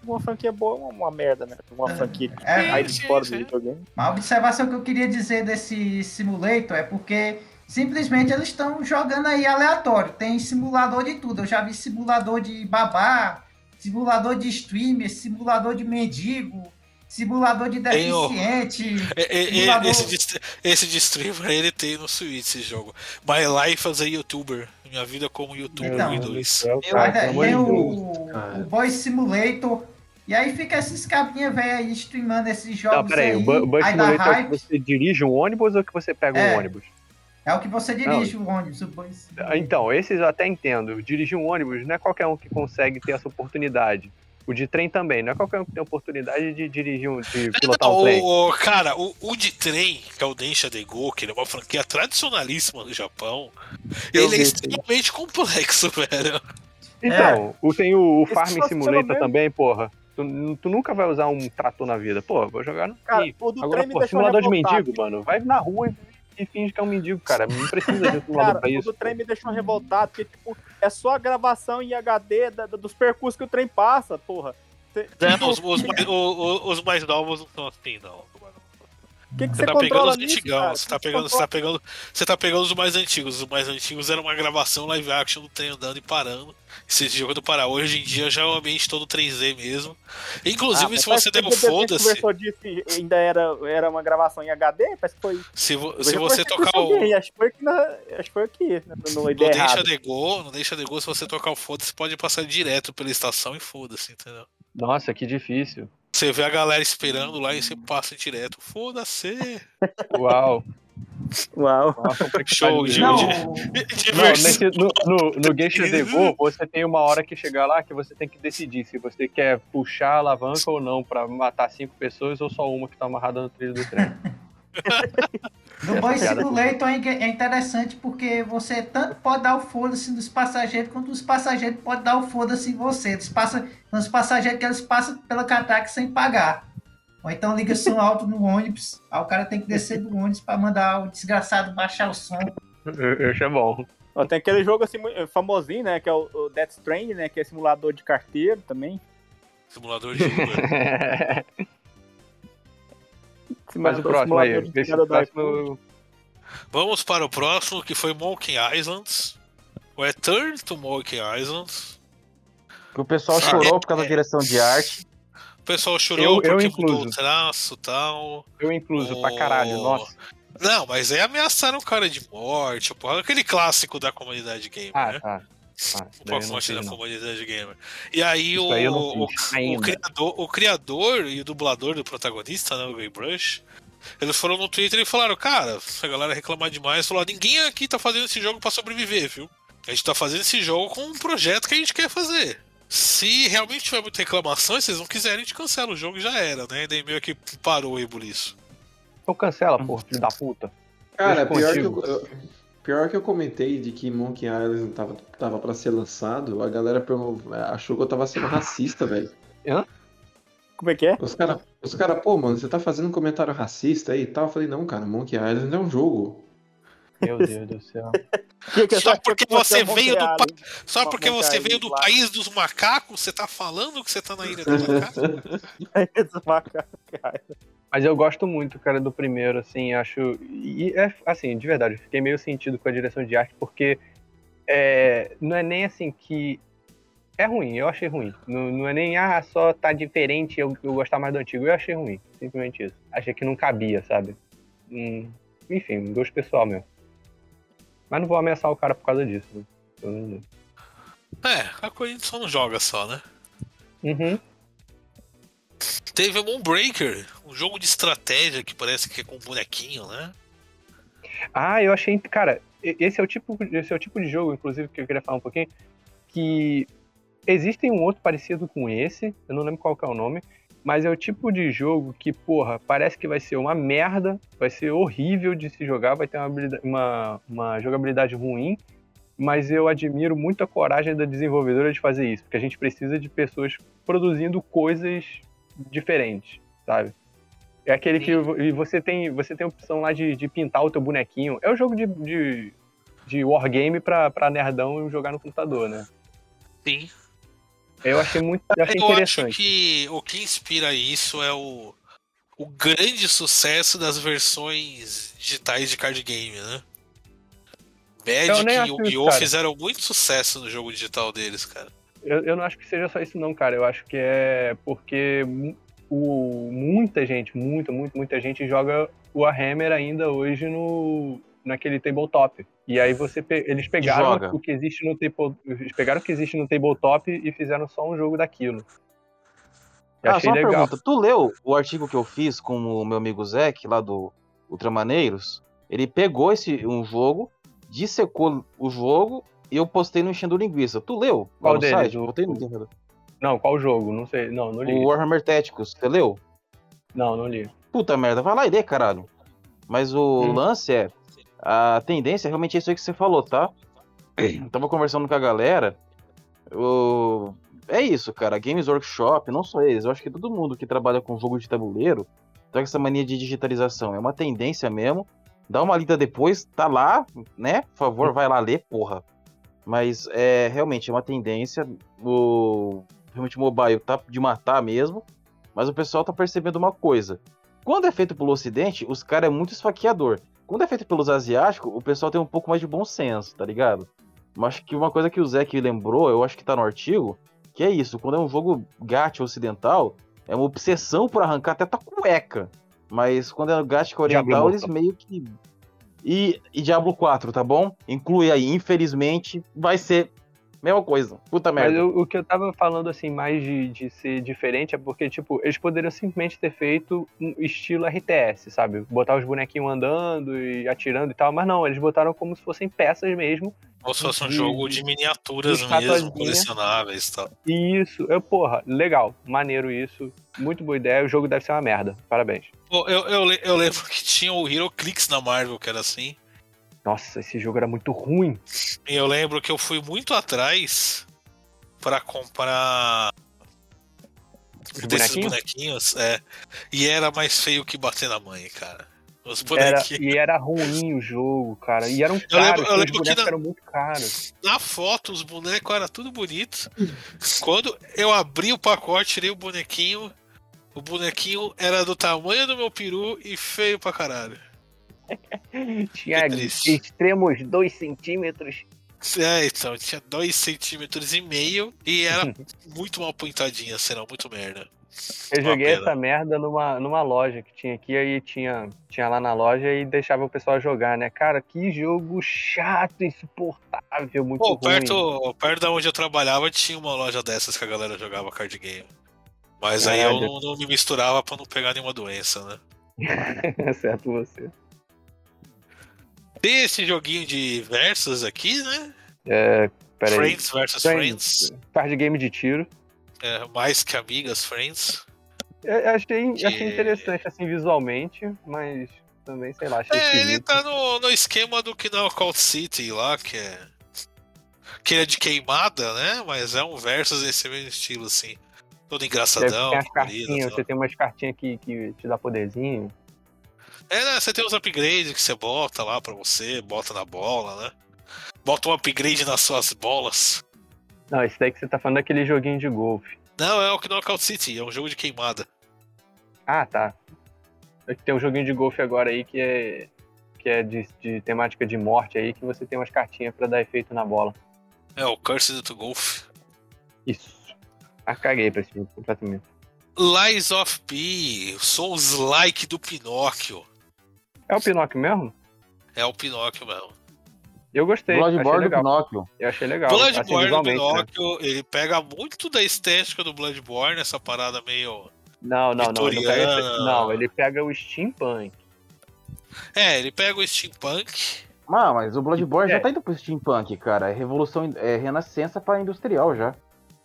de uma franquia boa é uma, uma merda, né? Uma franquia que É, de sim, fora do videogame. Uma observação que eu queria dizer desse simulator é porque simplesmente eles estão jogando aí aleatório. Tem simulador de tudo. Eu já vi simulador de babá, simulador de streamer, simulador de mendigo, simulador de deficiente. É, é, é, Simulador. esse, de, esse de streamer ele tem no Switch esse jogo. My Life as a YouTuber. Minha vida como YouTuber Então. 1 e 2. Aí pelo amor tem o, cara. o Boy Simulator. E aí fica esses cabinha velho aí streamando esses jogos Não, peraí, aí. o Bus dá Simulator é que você dirige um ônibus ou que você pega É. um ônibus? É o que você dirige o ônibus. O Boy Simulator. Então, esses eu até entendo. Dirigir um ônibus não é qualquer um que consegue ter essa oportunidade. O de trem também, não é qualquer um que tem oportunidade de dirigir um, de pilotar um Não, trem. o, cara, o, o de trem, que é o Densha de Go, que ele é uma franquia tradicionalíssima no Japão, Eu ele é vi, extremamente complexo, [laughs] velho. Então, o, tem o, o Farm Simulator também, porra. Tu, tu nunca vai usar um trator na vida. Pô, vou jogar no Cara, o do Agora, trem pô, simulador de mendigo, mano. Vai na rua e, e finge que é um mendigo, cara. Não precisa de um [laughs] Cara, pra o isso. do trem me deixou revoltado, porque, tipo, é só a gravação em HD da- da- dos percursos que o trem passa, porra. Cê- É, tipo, os, os mais, o- o- os mais novos não são assim, não. O que, que Você você tá pegando controla os nisso, antigão, cara? você tá pegando, você tá pegando, você tá pegando os mais antigos. Os mais antigos era uma gravação live action do trem andando e parando. Esse jogo do parar. Hoje em dia já é um ambiente todo 3D mesmo. Inclusive, Ah, se você der um quando a gente foda-se, conversou disso ainda era, era uma gravação em HD, parece que foi. se, vo- se você tocar o. alguém, Acho que foi aqui, na, acho que foi aqui no, no Não ideia deixa de não deixa de go, se você tocar o foda-se, pode passar direto pela estação e foda-se, entendeu? Nossa, que difícil. Você vê a galera esperando lá e você passa direto. Foda-se! Uau. Uau. Nossa, Show de, Não, de, Não, nesse, no, no, no Geisha Devo, você tem uma hora que chegar lá que você tem que decidir se você quer puxar a alavanca ou não pra matar cinco pessoas ou só uma que tá amarrada no trilho do trem. [laughs] No Boy Simulator é é interessante porque você tanto pode dar o foda-se nos passageiros, quanto os passageiros podem dar o foda-se em você. Os, passa, os passageiros que eles passam pela catraca sem pagar. Ou então liga som alto no ônibus, aí o cara tem que descer do ônibus pra mandar o desgraçado baixar o som. Eu, eu acho bom. Ó, tem aquele jogo assim, famosinho, né? Que é o, o Death Stranding, né? Que é simulador de carteiro também. Simulador de [laughs] Uber. [laughs] Mas o próximo aí, iFood. próximo. Vamos para o próximo, que foi Monkey Islands. O Return to Monkey Islands. Que o pessoal chorou é- por causa da é. direção de arte. O pessoal chorou Eu- eu porque incluso. mudou o traço e tal. Eu incluso pra caralho, nossa. Não, mas aí ameaçaram o cara de morte, porra, aquele clássico da comunidade gamer, Ah, né? tá. Ah, O daí eu não pacote sei, da não. comunidade gamer. E aí, Isso o, aí o, o criador, o criador e o dublador do protagonista, né, o Guybrush, eles foram no Twitter e falaram, cara, se a galera reclamar demais, falou, ninguém aqui tá fazendo esse jogo pra sobreviver, viu? A gente tá fazendo esse jogo com um projeto que a gente quer fazer. Se realmente tiver muita reclamação e vocês não quiserem, a gente cancela o jogo e já era, né? E daí meio que parou o rebuliço. Então cancela, pô, filho da puta. Cara, Deixa pior que, contigo. eu, eu- pior que eu comentei de que Monkey Island tava, tava pra ser lançado, a galera pergun- achou que eu tava sendo racista, velho. Como é que é? Os caras, os cara, pô, mano, você tá fazendo um comentário racista aí e tal? Eu falei, não, cara, Monkey Island é um jogo. Meu [laughs] Deus do céu. É Só que porque é você Monkey veio do pa- Só porque você veio do país dos macacos, você tá falando que você tá na ilha dos [laughs] macacos? [laughs] Esse macaco, cara. Mas eu gosto muito, cara, do primeiro, assim, acho. E é assim, de verdade, eu fiquei meio sentido com a direção de arte, porque é, não é nem assim que. É ruim, eu achei ruim. Não, não é nem, ah, só tá diferente, eu, eu gostar mais do antigo. Eu achei ruim, simplesmente isso. Achei que não cabia, sabe? Hum, enfim, gosto pessoal mesmo. Mas não vou ameaçar o cara por causa disso. Né? Então, É, a Corinthians só não joga só, né? Uhum. Teve o Moonbreaker, um jogo de estratégia que parece que é com um bonequinho, né? Ah, eu achei. Cara, esse é o tipo, esse é o tipo de jogo, inclusive, que eu queria falar um pouquinho, que existem um outro parecido com esse, eu não lembro qual é o nome, mas é o tipo de jogo que, porra, parece que vai ser uma merda, vai ser horrível de se jogar, vai ter uma, uma, uma jogabilidade ruim, mas eu admiro muito a coragem da desenvolvedora de fazer isso, porque a gente precisa de pessoas produzindo coisas diferentes, sabe? É aquele que vo- e você tem você tem a opção lá de, de pintar o teu bonequinho. É o jogo de, de, de wargame pra, pra nerdão jogar no computador, né? Sim. Eu achei muito eu achei Eu acho interessante. que o que inspira isso é o, o grande sucesso das versões digitais de card game, né? Magic e acho Yu-Gi-Oh! fizeram muito sucesso no jogo digital deles, cara. Eu, eu não acho que seja só isso, não, cara. Eu acho que é porque o, muita gente, muita, muita, muita gente joga o Warhammer ainda hoje no naquele tabletop. E aí você pe- eles pegaram joga. o que existe no table, eles pegaram o que existe no tabletop e fizeram só um jogo daquilo. Eu Ah, achei só uma legal. pergunta. Tu leu o artigo que eu fiz com o meu amigo Zeke, lá do Ultramaneiros? Ele pegou esse um jogo, dissecou o jogo eu postei no Enchendo Linguiça. Tu leu? Qual deles? site? O- Botei no Enchendo- Não, qual jogo? Não sei. Não, não li. O Warhammer Tactics. Você leu? Não, não li. Puta merda, vai lá e lê, caralho. Mas o Hum. lance é. A tendência é realmente isso aí que você falou, tá? Eu [clears throat] tava conversando com a galera. O... É isso, cara. Games Workshop, não só eles, eu acho que todo mundo que trabalha com jogo de tabuleiro tá com essa mania de digitalização. É uma tendência mesmo. Dá uma lida depois, tá lá, né? Por favor, vai lá ler, porra. Mas é realmente é uma tendência. O realmente o mobile tá de matar mesmo. Mas o pessoal tá percebendo uma coisa. Quando é feito pelo Ocidente, os caras é muito esfaqueador. Quando é feito pelos asiáticos, o pessoal tem um pouco mais de bom senso, tá ligado? Mas acho que uma coisa que o Zé que lembrou, eu acho que tá no artigo, que é isso, quando é um jogo gacha ocidental, é uma obsessão por arrancar até tua cueca. Mas quando é gacha oriental, eles meio que. E, e Diablo 4, tá bom? Inclui aí, infelizmente, vai ser mesma coisa. Puta merda. Mas eu- o que eu tava falando, assim, mais de, de ser diferente é porque, tipo, eles poderiam simplesmente ter feito um estilo RTS, sabe? Botar os bonequinhos andando e atirando e tal, mas não, eles botaram como se fossem peças mesmo. Ou se fosse um De- jogo de miniaturas de mesmo, colecionáveis e tal. E isso, eu, porra, legal, maneiro isso, muito boa ideia, o jogo deve ser uma merda, parabéns. Pô, eu, eu, eu lembro que tinha o Hero Clicks na Marvel, que era assim. Nossa, esse jogo era muito ruim. Eu lembro que eu fui muito atrás pra comprar Os desses bonequinhos? bonequinhos. É, e era mais feio que bater na mãe, cara. Os Era, bonequinhos. e era ruim o jogo, cara. E eram Eu caros, lembro- eu os lembro que bonecos na- eram muito caros. Na foto, os bonecos eram tudo bonito. Quando eu abri o pacote, tirei o bonequinho. O bonequinho era do tamanho do meu peru e feio pra caralho. [laughs] Tinha extremos 2 centímetros. É, então, tinha 2 centímetros e meio e era [laughs] muito mal pintadinha, será muito merda. Eu Uma joguei pena. essa merda numa, numa loja que tinha aqui, aí tinha, tinha lá na loja e deixava o pessoal jogar, né? Cara, que jogo chato, insuportável, muito Pô, ruim. perto, perto da onde eu trabalhava tinha uma loja dessas que a galera jogava card game. Mas aí eu não, não me misturava pra não pegar nenhuma doença, né? [laughs] certo você. Tem esse joguinho de versus aqui, né? É, peraí. Friends versus Friends. Card game de tiro. É, mais que amigas, Friends. Eu achei, Que- achei interessante, assim, visualmente, mas também, sei lá, achei É, ele esquisito. tá no, no esquema do que não Call City lá, que é. Que é de queimada, né? Mas é um versus nesse mesmo estilo, assim. Todo engraçadão, ter as colorido, cartinhas, tal. você tem umas cartinhas que, que te dá poderzinho. É, né? Você tem os upgrades que você bota lá pra você, bota na bola, né? Bota um upgrade nas suas bolas. Não, esse daí que você tá falando é aquele joguinho de golfe. Não, é o Knockout City, é um jogo de queimada. Ah, tá. Tem um joguinho de golfe agora aí que é que é de, de temática de morte aí, que você tem umas cartinhas pra dar efeito na bola. É o Cursed to Golf. Isso. Ah, caguei pra esse jogo completamente. Lies of P, Souls-like do Pinóquio. É o Pinóquio mesmo? É o Pinóquio mesmo. Eu gostei, Bloodborne do legal. Pinóquio. Eu achei legal. assim, Bloodborne do visualmente, né? Pinóquio, ele pega muito da estética do Bloodborne, essa parada meio. Não, não, não. Ele não, ele pega o steampunk. É, ele pega o steampunk. Ah, mas o Bloodborne É. já tá indo pro steampunk, cara. É revolução, é renascença pra industrial já.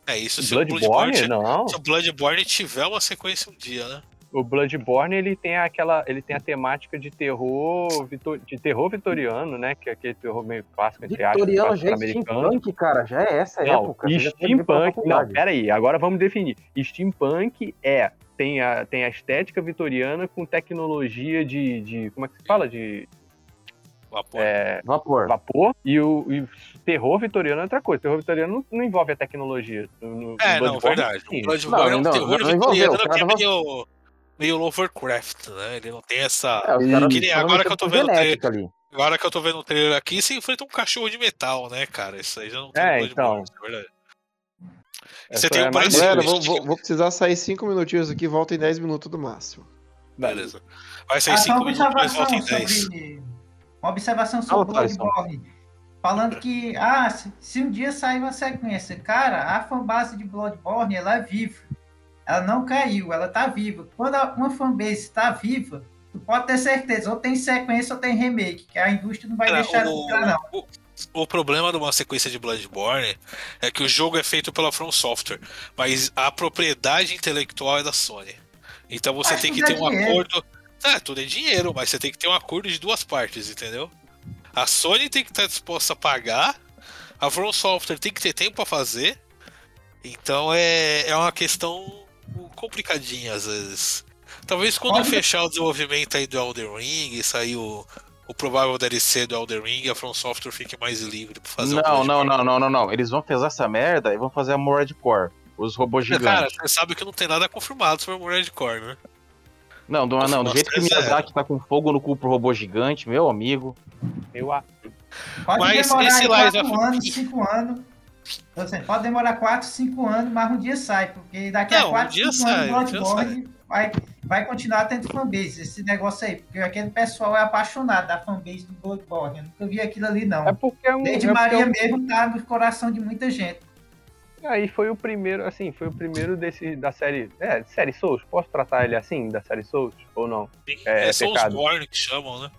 É isso se o Bloodborne? Bloodborne, Não. se o Bloodborne tiver uma sequência um dia, né? O Bloodborne ele tem aquela, ele tem a temática de terror, vitor- de terror vitoriano, né? Que é aquele terror meio clássico entre aspas, Vitoriano já é steampunk, cara. Já é essa Não, época. steampunk. Não, pera aí. Agora vamos definir. Steampunk é tem a, tem a estética vitoriana com tecnologia de, de como é que se fala de Vapor. é, Vapor. vapor e o, e terror vitoriano é outra coisa. terror vitoriano não, não envolve a tecnologia. No, no É, não, Bloodborne, verdade. sim. O Bloodborne é um Não, terror não, não envolveu, vitoriano que é meio, meio Lovecraft, né? Ele não tem essa. É, Que nem agora que eu tô é vendo o genética ali. Agora que eu tô vendo o trailer aqui, você enfrenta um cachorro de metal, né, cara? Isso aí já não tem É, no então. é verdade. Essa Você tem é um mais- parecido. Galera, vou, vou- vou precisar sair 5 minutinhos aqui, volta em 10 minutos do máximo. Beleza. Vai sair Ah, só 5 uma minutos, mas volta em 10. sobre. Uma observação sobre Thaleson. Bloodborne. Falando que, ah, se, se um dia sair uma sequência, cara, a fanbase de Bloodborne, ela é viva. Ela não caiu, ela tá viva. Quando uma fanbase está viva, tu pode ter certeza, ou tem sequência ou tem remake, que a indústria não vai Cara, deixar de o, entrar, não. o, o problema de uma sequência de Bloodborne é que o jogo é feito pela From Software, mas a propriedade intelectual é da Sony. Então você Mas tem que é ter um dinheiro. acordo. É, tudo é dinheiro, mas você tem que ter um acordo de duas partes, entendeu? A Sony tem que estar disposta a pagar, a From Software tem que ter tempo pra fazer. Então é, é uma questão complicadinha às vezes. Talvez quando Olha- fechar o desenvolvimento aí do Elden Ring e sair o, o provável DLC do Elden Ring, a From Software fique mais livre pra fazer o Não, não, Bloodborne. não, não, não, não. Eles vão fazer essa merda e vão fazer a Morad Core. Os robôs Cara, gigantes. você sabe que não tem nada confirmado sobre o Mored Core, né? Não, não, não. Do jeito que o Nossa, é Miyazaki tá com fogo no cu pro robô gigante, meu amigo. Eu a- Pode Mas demorar esse anos, P- cinco anos. Ou seja, pode demorar 4, 5 anos, mas um dia sai, porque daqui Não, a um 4, dia 5 sai, um anos dia Bloodborne vai, vai continuar tendo fanbase, esse negócio aí, porque aquele pessoal é apaixonado da fanbase do Bloodborne. Eu nunca vi aquilo ali, não. É porque é um. Lady é porque Maria é um- mesmo tá no coração de muita gente. Aí foi o primeiro, assim, foi o primeiro desse da série. É, série Souls. Posso tratar ele assim, da série Souls? Ou não? É, É. Born que chamam, né?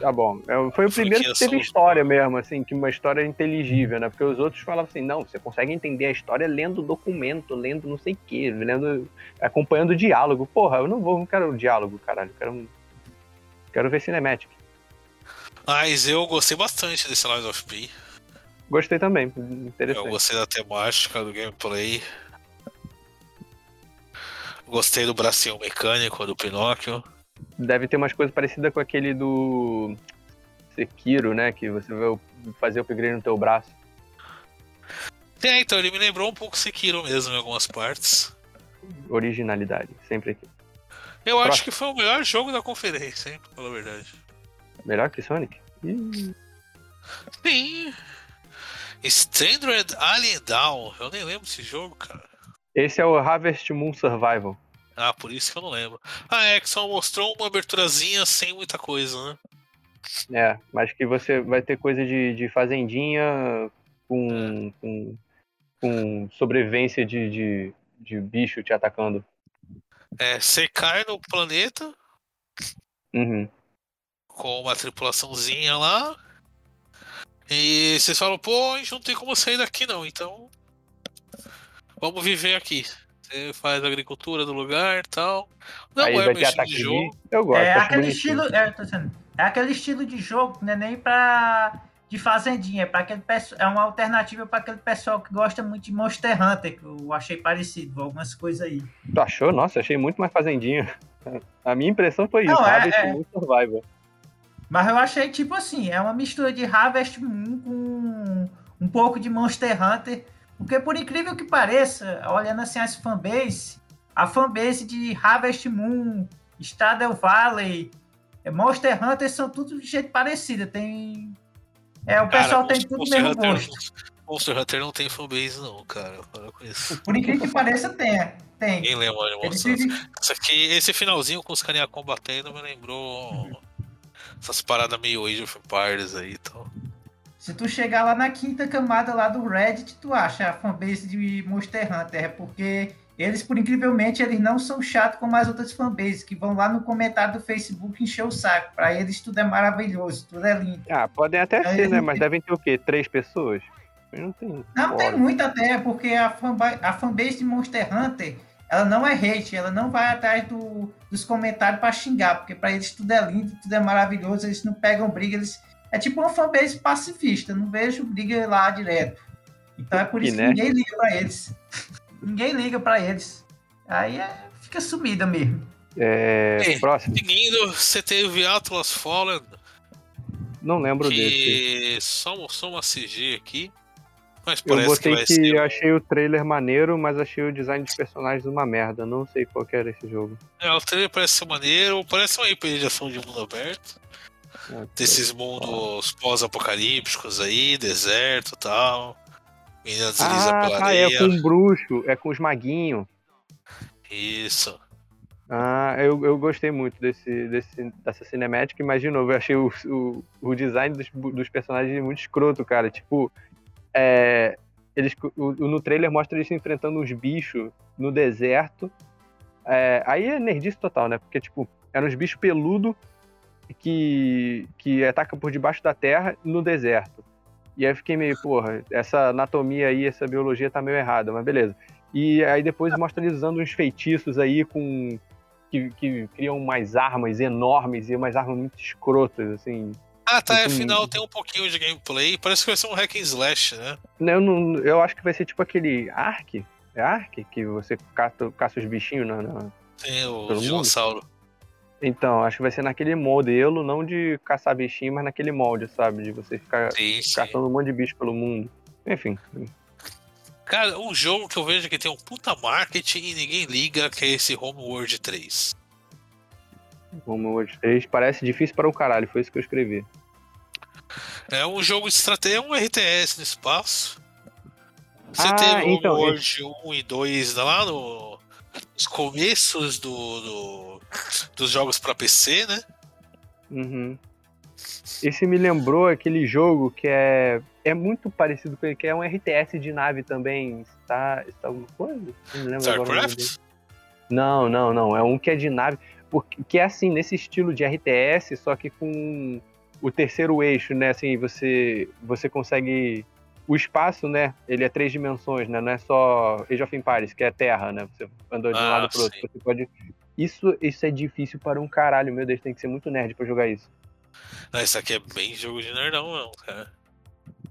Tá bom. É, Foi o primeiro que teve história mesmo, assim, que uma história inteligível, né? Porque os outros falavam assim, não, você consegue entender a história lendo documento, lendo não sei o quê, lendo. acompanhando o diálogo. Porra, eu não vou, não quero diálogo, caralho. Quero, um- quero ver cinematic. Mas eu gostei bastante desse Lies of P. Gostei também. Eu Interessante. gostei da temática, do gameplay. Gostei do bracinho mecânico do Pinóquio. Deve ter umas coisas parecidas com aquele do Sekiro, né? Que você vai fazer upgrade no teu braço. É, então ele me lembrou um pouco Sekiro mesmo em algumas partes. Originalidade, sempre aqui. Eu acho Próximo. que foi o melhor jogo da conferência, hein, pra falar a verdade. Melhor que Sonic? Ih, Sim. Stranded Alien Down. Eu nem lembro desse jogo, cara. Esse é o Harvest Moon Survival. Ah, por isso que eu não lembro. A Exxon mostrou uma aberturazinha sem muita coisa, né? É, mas que você vai ter coisa de, de fazendinha com, com, com sobrevivência de, de, de bicho te atacando. É, você cai no planeta Uhum. com uma tripulaçãozinha lá. E vocês falam, pô, a gente não tem como sair daqui não, então. Vamos viver aqui. Você faz a agricultura do lugar e tal. Não Aí é vai meu ter estilo ataque de jogo. Eu gosto, É aquele estilo. É, tô dizendo, é aquele estilo de jogo, não é nem pra. de fazendinha, é para aquele pessoal. É uma alternativa para aquele pessoal que gosta muito de Monster Hunter, que eu achei parecido, algumas coisas aí. Tu achou? Nossa, achei muito mais fazendinha. A minha impressão foi isso, Não, é- é. Moon Survival. Mas eu achei tipo assim, é uma mistura de Harvest Moon com um pouco de Monster Hunter. Porque por incrível que pareça, olhando assim as fanbase, a fanbase de Harvest Moon, Stardew Valley, é, Monster Hunter são tudo de jeito parecido. Tem. É, o Cara, pessoal tem Monster- tudo Monster mesmo Hunter, gosto. Monster Hunter não tem fanbase, não, cara. Para com isso. Por incrível que pareça, tem. Tem. Ninguém lembra de Monster Hunter. vivem- Isso aqui, esse finalzinho com os carinha combatendo me lembrou essas paradas meio Age of Empires aí e tal. Se tu chegar lá na quinta camada lá do Reddit, tu acha a fanbase de Monster Hunter. É porque eles, por incrivelmente, eles não são chatos como as outras fanbases, que vão lá no comentário do Facebook encher o saco. Pra eles tudo é maravilhoso, tudo é lindo. Ah, podem até Aí ser, né? Mas tem- devem ter o quê? Três pessoas? Não tem. Não, tem fora. muito até, porque a, fanba- a fanbase de Monster Hunter, ela não é hate, ela não vai atrás do- dos comentários pra xingar, porque pra eles tudo é lindo, tudo é maravilhoso, eles não pegam briga, eles... É tipo uma fanbase pacifista, não vejo briga lá direto. Então é por isso que né? ninguém liga pra eles. [laughs] ninguém liga pra eles. Aí é- fica sumida mesmo. É, Ei. próximo. Seguindo, você teve Atlas Fallen, Não lembro desse. que só mostrou uma CG aqui. Mas Eu parece que botei que, ser. eu achei o trailer maneiro, mas achei o design dos personagens uma merda. Não sei qual que era esse jogo. É, o trailer parece ser maneiro, parece um RPG de ação de mundo aberto. Desses mundos pós-apocalípticos aí, deserto e tal. Menina desliza Ah, pela tá, areia. é com um bruxo, é com os maguinhos. Isso. Ah, eu, eu gostei muito desse, desse, dessa cinemática, mas de novo, eu achei o, o, o design dos, dos personagens muito escroto, cara. Tipo, é, eles, o, no trailer mostra eles enfrentando uns bichos no deserto. É, aí é nerdice total, né? Porque, tipo, eram uns bichos peludos que, que atacam por debaixo da terra no deserto. E aí eu fiquei meio, porra, essa anatomia aí, essa biologia tá meio errada, mas beleza. E aí depois mostra eles usando uns feitiços aí com. Que, que criam umas armas enormes e umas armas muito escrotas, assim. Ah, tá, tô- afinal tem um pouquinho de gameplay. Parece que vai ser um hack and slash, né? Eu, não, eu acho que vai ser tipo aquele Ark. É Ark? Que você caça, caça os bichinhos na, na- Tem o mundo? dinossauro. Então, acho que vai ser naquele modelo, não de caçar bichinho, mas naquele molde, sabe? De você ficar Sim, sim. caçando um monte de bicho pelo mundo. Enfim. Cara, um jogo que eu vejo que tem um puta marketing e ninguém liga, que é esse Homeworld 3. Homeworld 3 parece difícil para o caralho, foi isso que eu escrevi. É um jogo de estratégia, é um RTS no espaço. Você Ah, teve o então, Homeworld 1 e 2 lá no, nos começos do, do- dos jogos pra PC, né? Uhum. Esse me lembrou aquele jogo que é, é muito parecido com ele, que é um RTS de nave também. Está, está alguma coisa? Não lembro. StarCraft? Não, não, não. É um que é de nave. Porque, que é assim, nesse estilo de RTS, só que com o terceiro eixo, né? Assim, você, você consegue. O espaço, né? Ele é três dimensões, né? Não é só Age of Empires, que é terra, né? Você anda de um Ah, lado pro outro. Você pode. Isso, isso é difícil para um caralho, meu Deus, tem que ser muito nerd pra jogar isso. Não, isso aqui é bem jogo de nerdão, não, cara.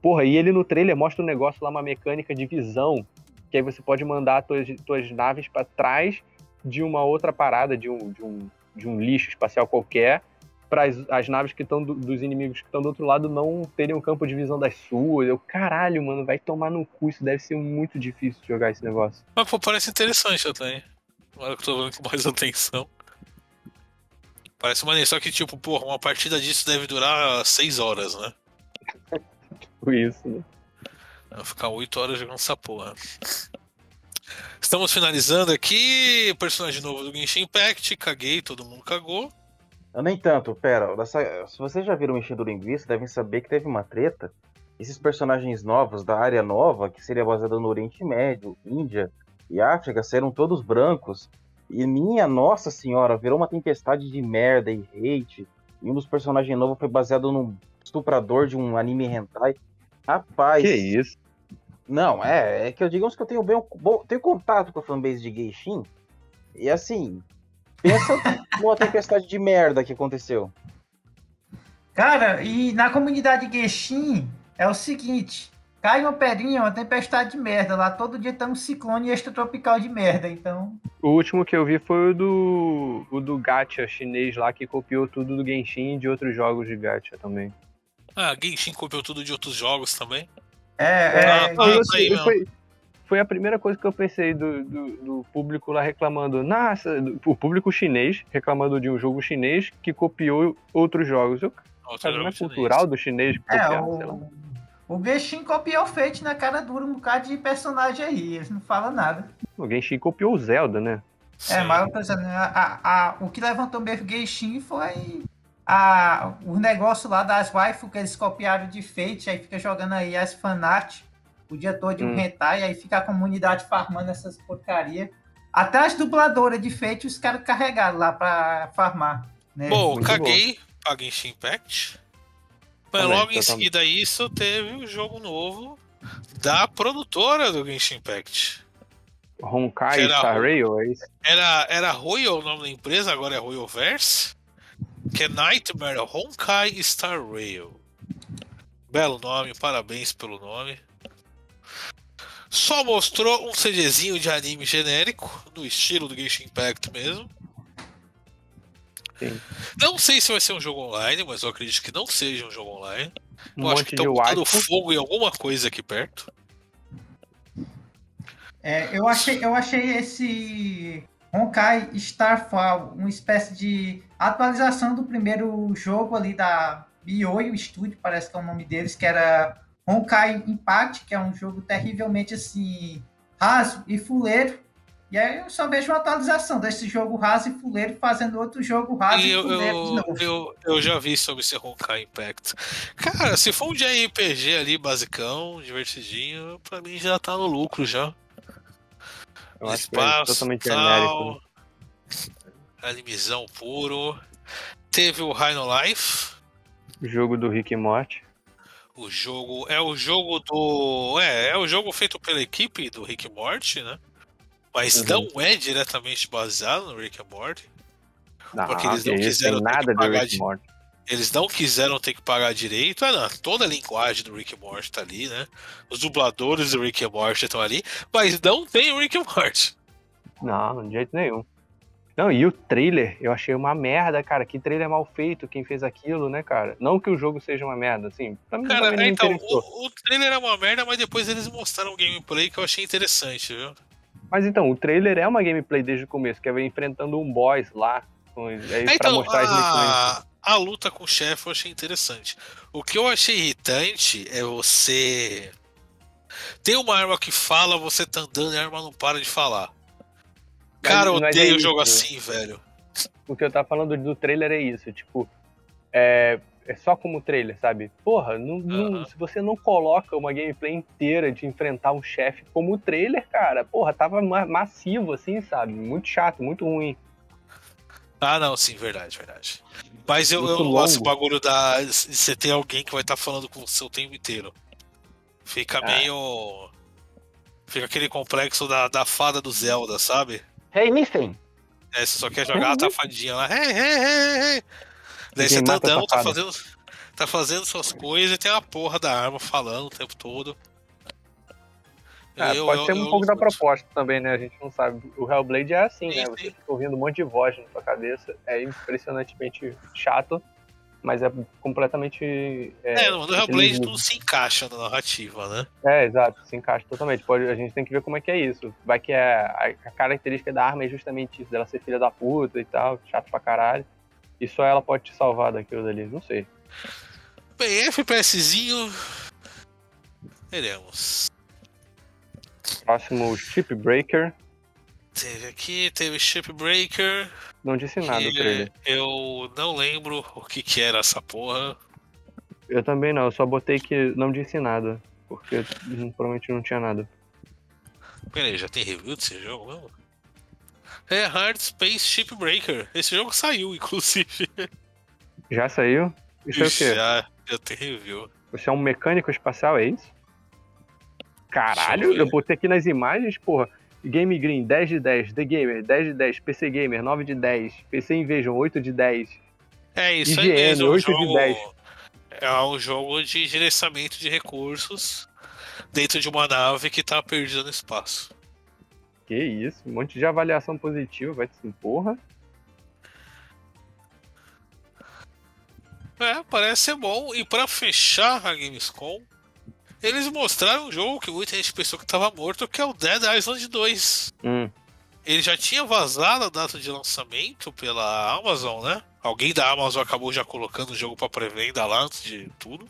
Porra, e ele no trailer mostra um negócio lá, uma mecânica de visão, que aí você pode mandar tuas, tuas naves pra trás de uma outra parada, de um, de um, de um lixo espacial qualquer, para as naves que estão dos inimigos que estão do outro lado não terem um campo de visão das suas. Eu, caralho, mano, vai tomar no cu, isso deve ser muito difícil de jogar esse negócio. Mas pô, parece interessante até. Agora que eu tô vendo com mais [laughs] atenção. Parece maneiro, só que tipo, porra, uma partida disso deve durar 6 horas, né? [laughs] Por isso, né? Ficar 8 horas jogando essa porra. Estamos finalizando aqui. O personagem novo do Genshin Impact. Caguei, todo mundo cagou. Eu nem tanto, pera. dessa- Se vocês já viram Enchendo Linguiça, devem saber que teve uma treta. Esses personagens novos da área nova, que seria baseada no Oriente Médio, Índia e África, serão todos brancos. E minha nossa senhora, virou uma tempestade de merda e hate. E um dos personagens novos foi baseado num estuprador de um anime hentai. Rapaz. Que isso? Não, é, é que eu digamos que eu tenho bem bom, tenho contato com a fanbase de Geishin. E assim, pensa [laughs] numa tempestade de merda que aconteceu. Cara, e na comunidade Genshin é o seguinte: cai uma pedrinha, uma tempestade de merda. Lá todo dia tem um ciclone extratropical de merda. Então, O último que eu vi foi o do, o do gacha chinês lá, que copiou tudo do Genshin e de outros jogos de gacha também. Ah, Genshin copiou tudo de outros jogos também. É. é Ah. Foi, isso aí foi, foi a primeira coisa que eu pensei do, do, do público lá reclamando. Nossa, do- o público chinês reclamando de um jogo chinês que copiou outros jogos. Eu, Outro não é cultural do chinês É, copiar, sei lá. o, o Genshin copiou o Fate na cara dura um bocado de personagem aí. Eles não falam nada. O Genshin copiou o Zelda, né? É, Sim. mas eu tô dizendo, a, a, a- o que levantou mesmo Genshin foi a, o negócio lá das waifu que eles copiaram de Fate, aí fica jogando aí as fanart o dia todo de um Hum. hentai, aí fica a comunidade farmando essas porcaria. Até as dubladoras de Fate os caras carregaram lá pra farmar. Né? Bom, Muito caguei pra Genshin Impact. Mas Também, logo em totalmente. seguida a isso, teve o jogo novo da produtora do Genshin Impact. Honkai Star Rail, é isso? Era, era Royal o nome da empresa, agora é Royalverse. Que é Nightmare Honkai Star Rail. Belo nome, parabéns pelo nome. Só mostrou um CDzinho de anime genérico, no estilo do Genshin Impact mesmo. Sim. Não sei se vai ser um jogo online, mas eu acredito que não seja um jogo online. Um eu acho que de estão botando fogo em alguma coisa aqui perto. É, eu, achei, eu achei esse Honkai Starfall uma espécie de atualização do primeiro jogo ali da Bioio Studio, parece que é o nome deles, que era Honkai Impact, que é um jogo terrivelmente assim raso e fuleiro. E aí eu só vejo uma atualização desse jogo raso e fuleiro fazendo outro jogo raso E e, eu, fuleiro de eu, novo. eu, eu já vi sobre esse Honkai Impact. Cara, se for um de RPG ali, basicão, divertidinho, pra mim já tá no lucro já. Eu acho que é Espaço, totalmente tal, genérico. Animizão puro. Teve o Rhino Life. O jogo do Rick e Morty. O jogo é o jogo do. É, é o jogo feito pela equipe do Rick Morty, né? Mas Uhum. não é diretamente baseado no Rick and Morty. Não, Porque eles não quiseram tem ter que nada pagar Rick Morty. Eles não quiseram ter que pagar direito. Ah, não, toda a linguagem do Rick and Morty tá ali, né? Os dubladores do Rick and Morty estão ali, mas não tem o Rick and Morty. Não, de jeito nenhum. Não, e o trailer, eu achei uma merda, cara. Que trailer mal feito, quem fez aquilo, né, cara? Não que o jogo seja uma merda, assim. Pra mim Cara, é, então, o, o trailer é uma merda, mas depois eles mostraram um gameplay que eu achei interessante, viu? Mas então, o trailer é uma gameplay desde o começo, que é enfrentando um boss lá. com- Aí É, pra então, mostrar as a, a luta com o chefe eu achei interessante. O que eu achei irritante é você. Tem uma arma que fala, você tá andando e a arma não para de falar. Cara, eu é odeio isso. jogo assim, velho. O que eu tava falando do trailer é isso, tipo, é, é só como trailer, sabe? Porra, não- não- Aham. se você não coloca uma gameplay inteira de enfrentar um chefe como trailer, cara, porra, tava ma- massivo assim, sabe? Muito chato, muito ruim. Ah, não, sim, verdade, verdade. Mas eu, eu gosto do bagulho da. de Você ter alguém que vai estar falando com você o tempo inteiro. Fica Ah. meio. Fica aquele complexo da, da fada do Zelda, sabe? Hey, Nissen! É, você só quer jogar a tua fadinha lá. Hey, hey, hey, hey. Daí você tá andando, tá fazendo, tá fazendo suas coisas e tem a porra da arma falando o tempo todo. É, Eu- pode eu- ser um eu pouco da proposta também, né? A gente não sabe. O Hellblade é assim, Sim, né? sim. Você fica ouvindo um monte de voz na sua cabeça. É impressionantemente chato, mas é completamente. É, É, no Hellblade tudo se encaixa na narrativa, né? É, exato, se encaixa totalmente. Pode, a gente tem que ver como é que é isso. Vai que é, a, a característica da arma é justamente isso, dela ser filha da puta e tal, chato pra caralho. E só ela pode te salvar daquilo dali, não sei. Bem, FPSzinho. Veremos. Próximo, Ship Breaker. Teve aqui, teve Shipbreaker. Não disse nada que trailer. eu não lembro o que que era essa porra. Eu também não, eu só botei que não disse nada. Porque provavelmente não tinha nada. Peraí, já tem review desse jogo mesmo? É Hard Space Shipbreaker. Esse jogo saiu, [laughs] inclusive. Já saiu? Isso é o quê? Já, já tem review. Você é um mecânico espacial, é isso? Caralho, eu eu botei aqui nas imagens, porra. Game Green 10 de 10, The Gamer 10 de 10, PC Gamer 9 de 10, PC Invasion 8 de 10. É isso aí IGN, mesmo. é um 8 de jogo- 10. É um jogo de gerenciamento de recursos dentro de uma nave que tá perdida no espaço. Que isso, um monte de avaliação positiva, vai te porra. É, parece ser bom. E pra fechar a Gamescom, eles mostraram um jogo que muita gente pensou que tava morto, que é o Dead Island 2. Hum, Ele já tinha vazado a data de lançamento pela Amazon, né? Alguém da Amazon acabou já colocando o jogo pra pré-venda lá antes de tudo.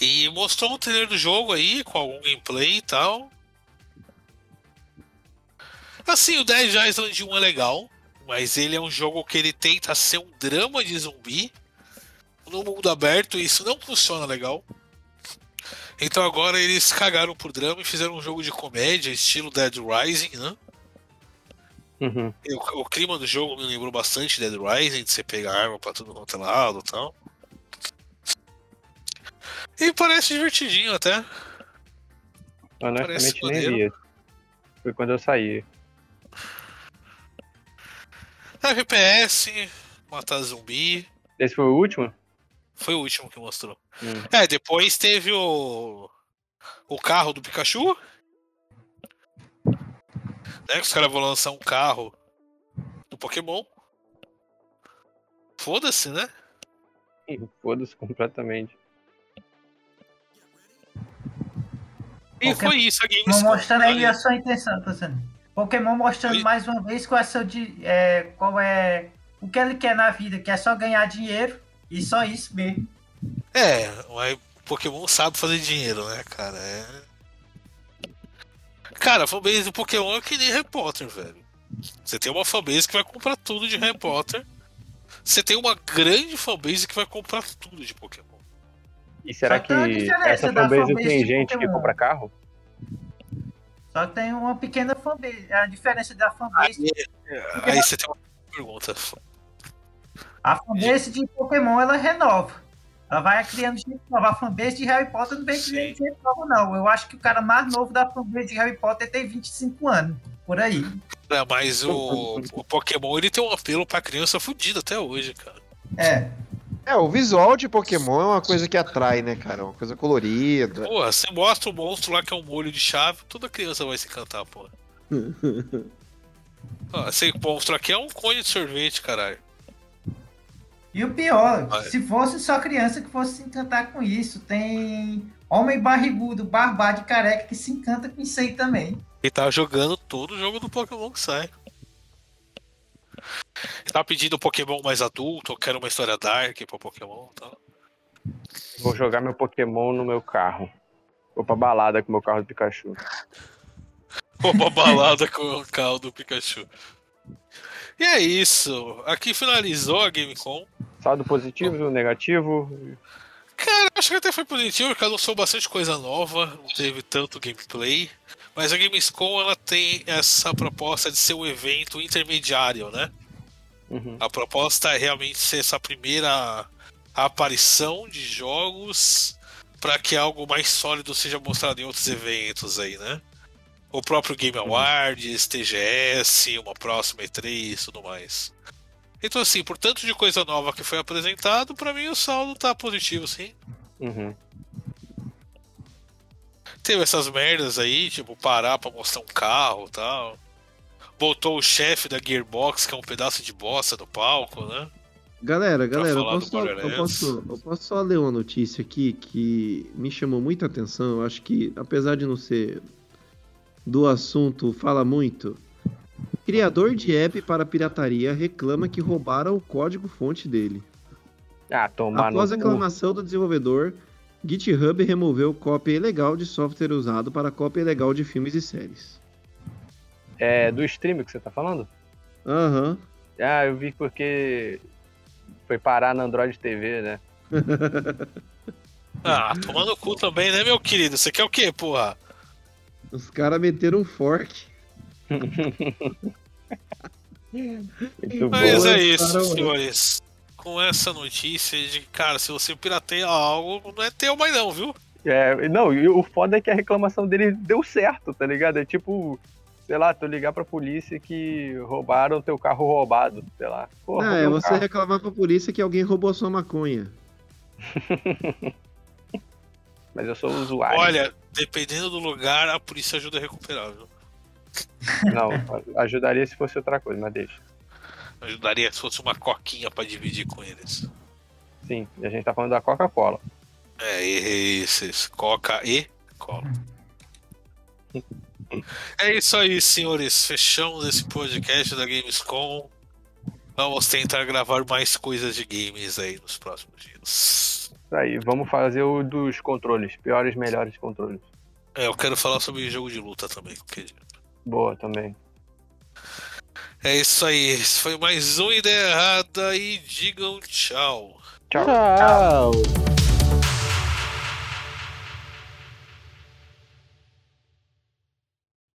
E mostrou um trailer do jogo aí, com algum gameplay e tal. Assim, o Dead Island 1 é legal, mas ele é um jogo que ele tenta ser um drama de zumbi no mundo aberto e isso não funciona legal. Então agora eles cagaram por drama e fizeram um jogo de comédia, estilo Dead Rising, né? uhum. O, o clima do jogo me lembrou bastante Dead Rising, de você pegar arma pra tudo quanto é lado e tal. E parece divertidinho até. Honestamente, nem vi. Foi quando eu saí. FPS, matar zumbi. Esse foi o último? Foi o último que mostrou. Hum. É, depois teve o. O carro do Pikachu. Né, que os caras vão lançar um carro do Pokémon. Foda-se, né? [laughs] Foda-se completamente. E Pokémon foi isso, a Pokémon Gamescom. mostrando aí a sua intenção, tá sendo? Pokémon mostrando Oi? mais uma vez qual é, seu, di- é, qual é o que ele quer na vida, que é só ganhar dinheiro e só isso mesmo. É, mas Pokémon sabe fazer dinheiro, né, cara? É... Cara, a fanbase do Pokémon é que nem Harry Potter, velho. Você tem uma fanbase que vai comprar tudo de Harry Potter. Você tem uma grande fanbase que vai comprar tudo de Pokémon. E será que diferença essa fanbase fanbase tem gente que Pokémon. compra carro? Só que tem uma pequena fanbase. A diferença da fanbase. Aí você tem uma pergunta. A fanbase de Pokémon ela renova. Ela vai criando gente nova. A fanbase de Harry Potter não vem criando gente nova, não. Eu acho que o cara mais novo da fanbase de Harry Potter tem 25 anos. Por aí. É, mas o, o Pokémon ele tem um apelo pra criança fudida até hoje, cara. É. É, o visual de Pokémon é uma coisa que atrai, né, cara? Uma coisa colorida. Porra, você mostra o monstro lá que é um molho de chave, toda criança vai se encantar, porra. [laughs] Ó, esse monstro aqui é um cone de sorvete, caralho. E o pior, Ah, é. se fosse só criança que fosse se encantar com isso, tem homem barrigudo, barbado e careca que se encanta com isso aí também. Ele tá jogando todo o jogo do Pokémon que sai. Ele tá pedindo um Pokémon mais adulto, eu quero uma história dark pra Pokémon e tal. Vou jogar meu Pokémon no meu carro. Vou pra balada com meu carro do Pikachu. Ou uma balada com o carro do Pikachu. E é isso. Aqui finalizou a Gamecom. Saldo positivo, negativo. Cara, acho que até foi positivo, porque anunciou bastante coisa nova, não teve tanto gameplay. Mas a Gamescom ela tem essa proposta de ser um evento intermediário, né? Uhum. A proposta é realmente ser essa primeira aparição de jogos para que algo mais sólido seja mostrado em outros eventos aí, né? O próprio Game Awards, TGS, uma próxima E3 e tudo mais. Então, assim, por tanto de coisa nova que foi apresentado, pra mim o saldo tá positivo, sim. Uhum. Teve essas merdas aí, tipo, parar pra mostrar um carro e tal. Botou o chefe da Gearbox, que é um pedaço de bosta no palco, né? Galera, galera, eu posso, só, eu, posso, eu posso só ler uma notícia aqui que me chamou muita atenção. Eu acho que, apesar de não ser do assunto, fala muito. Criador de app para pirataria reclama que roubaram o código-fonte dele. Ah, tomar Após a reclamação do desenvolvedor, GitHub removeu cópia ilegal de software usado para cópia ilegal de filmes e séries. É do stream que você tá falando? Aham. Ah, eu vi porque foi parar na Android TV, né? [laughs] [laughs] Ah, tomando o cu também, né, meu querido? Você quer o quê, porra? Os caras meteram um fork. Muito Mas é isso, senhores. Com essa notícia de que, cara, se você pirateia algo, não é teu mais não, viu? É, não, e o foda é que a reclamação dele deu certo, tá ligado? É tipo, sei lá, tu ligar pra polícia que roubaram teu carro roubado, sei lá. Pô, Não, roubei é você carro. reclamar pra polícia que alguém roubou sua maconha. [laughs] Mas eu sou usuário. Olha, dependendo do lugar, a polícia ajuda a recuperar, viu? Não, ajudaria se fosse outra coisa, mas deixa. Ajudaria se fosse uma coquinha pra dividir com eles. Sim, e a gente tá falando da Coca-Cola. É, isso. Coca e cola. É isso aí, senhores. Fechamos esse podcast da Gamescom. Vamos tentar gravar mais coisas de games aí nos próximos dias. Isso aí, vamos fazer o dos controles, piores, melhores controles. É, eu quero falar sobre jogo de luta também. Boa também. É isso aí. Esse foi mais um Ideia Errada e digam tchau. Tchau. Tchau.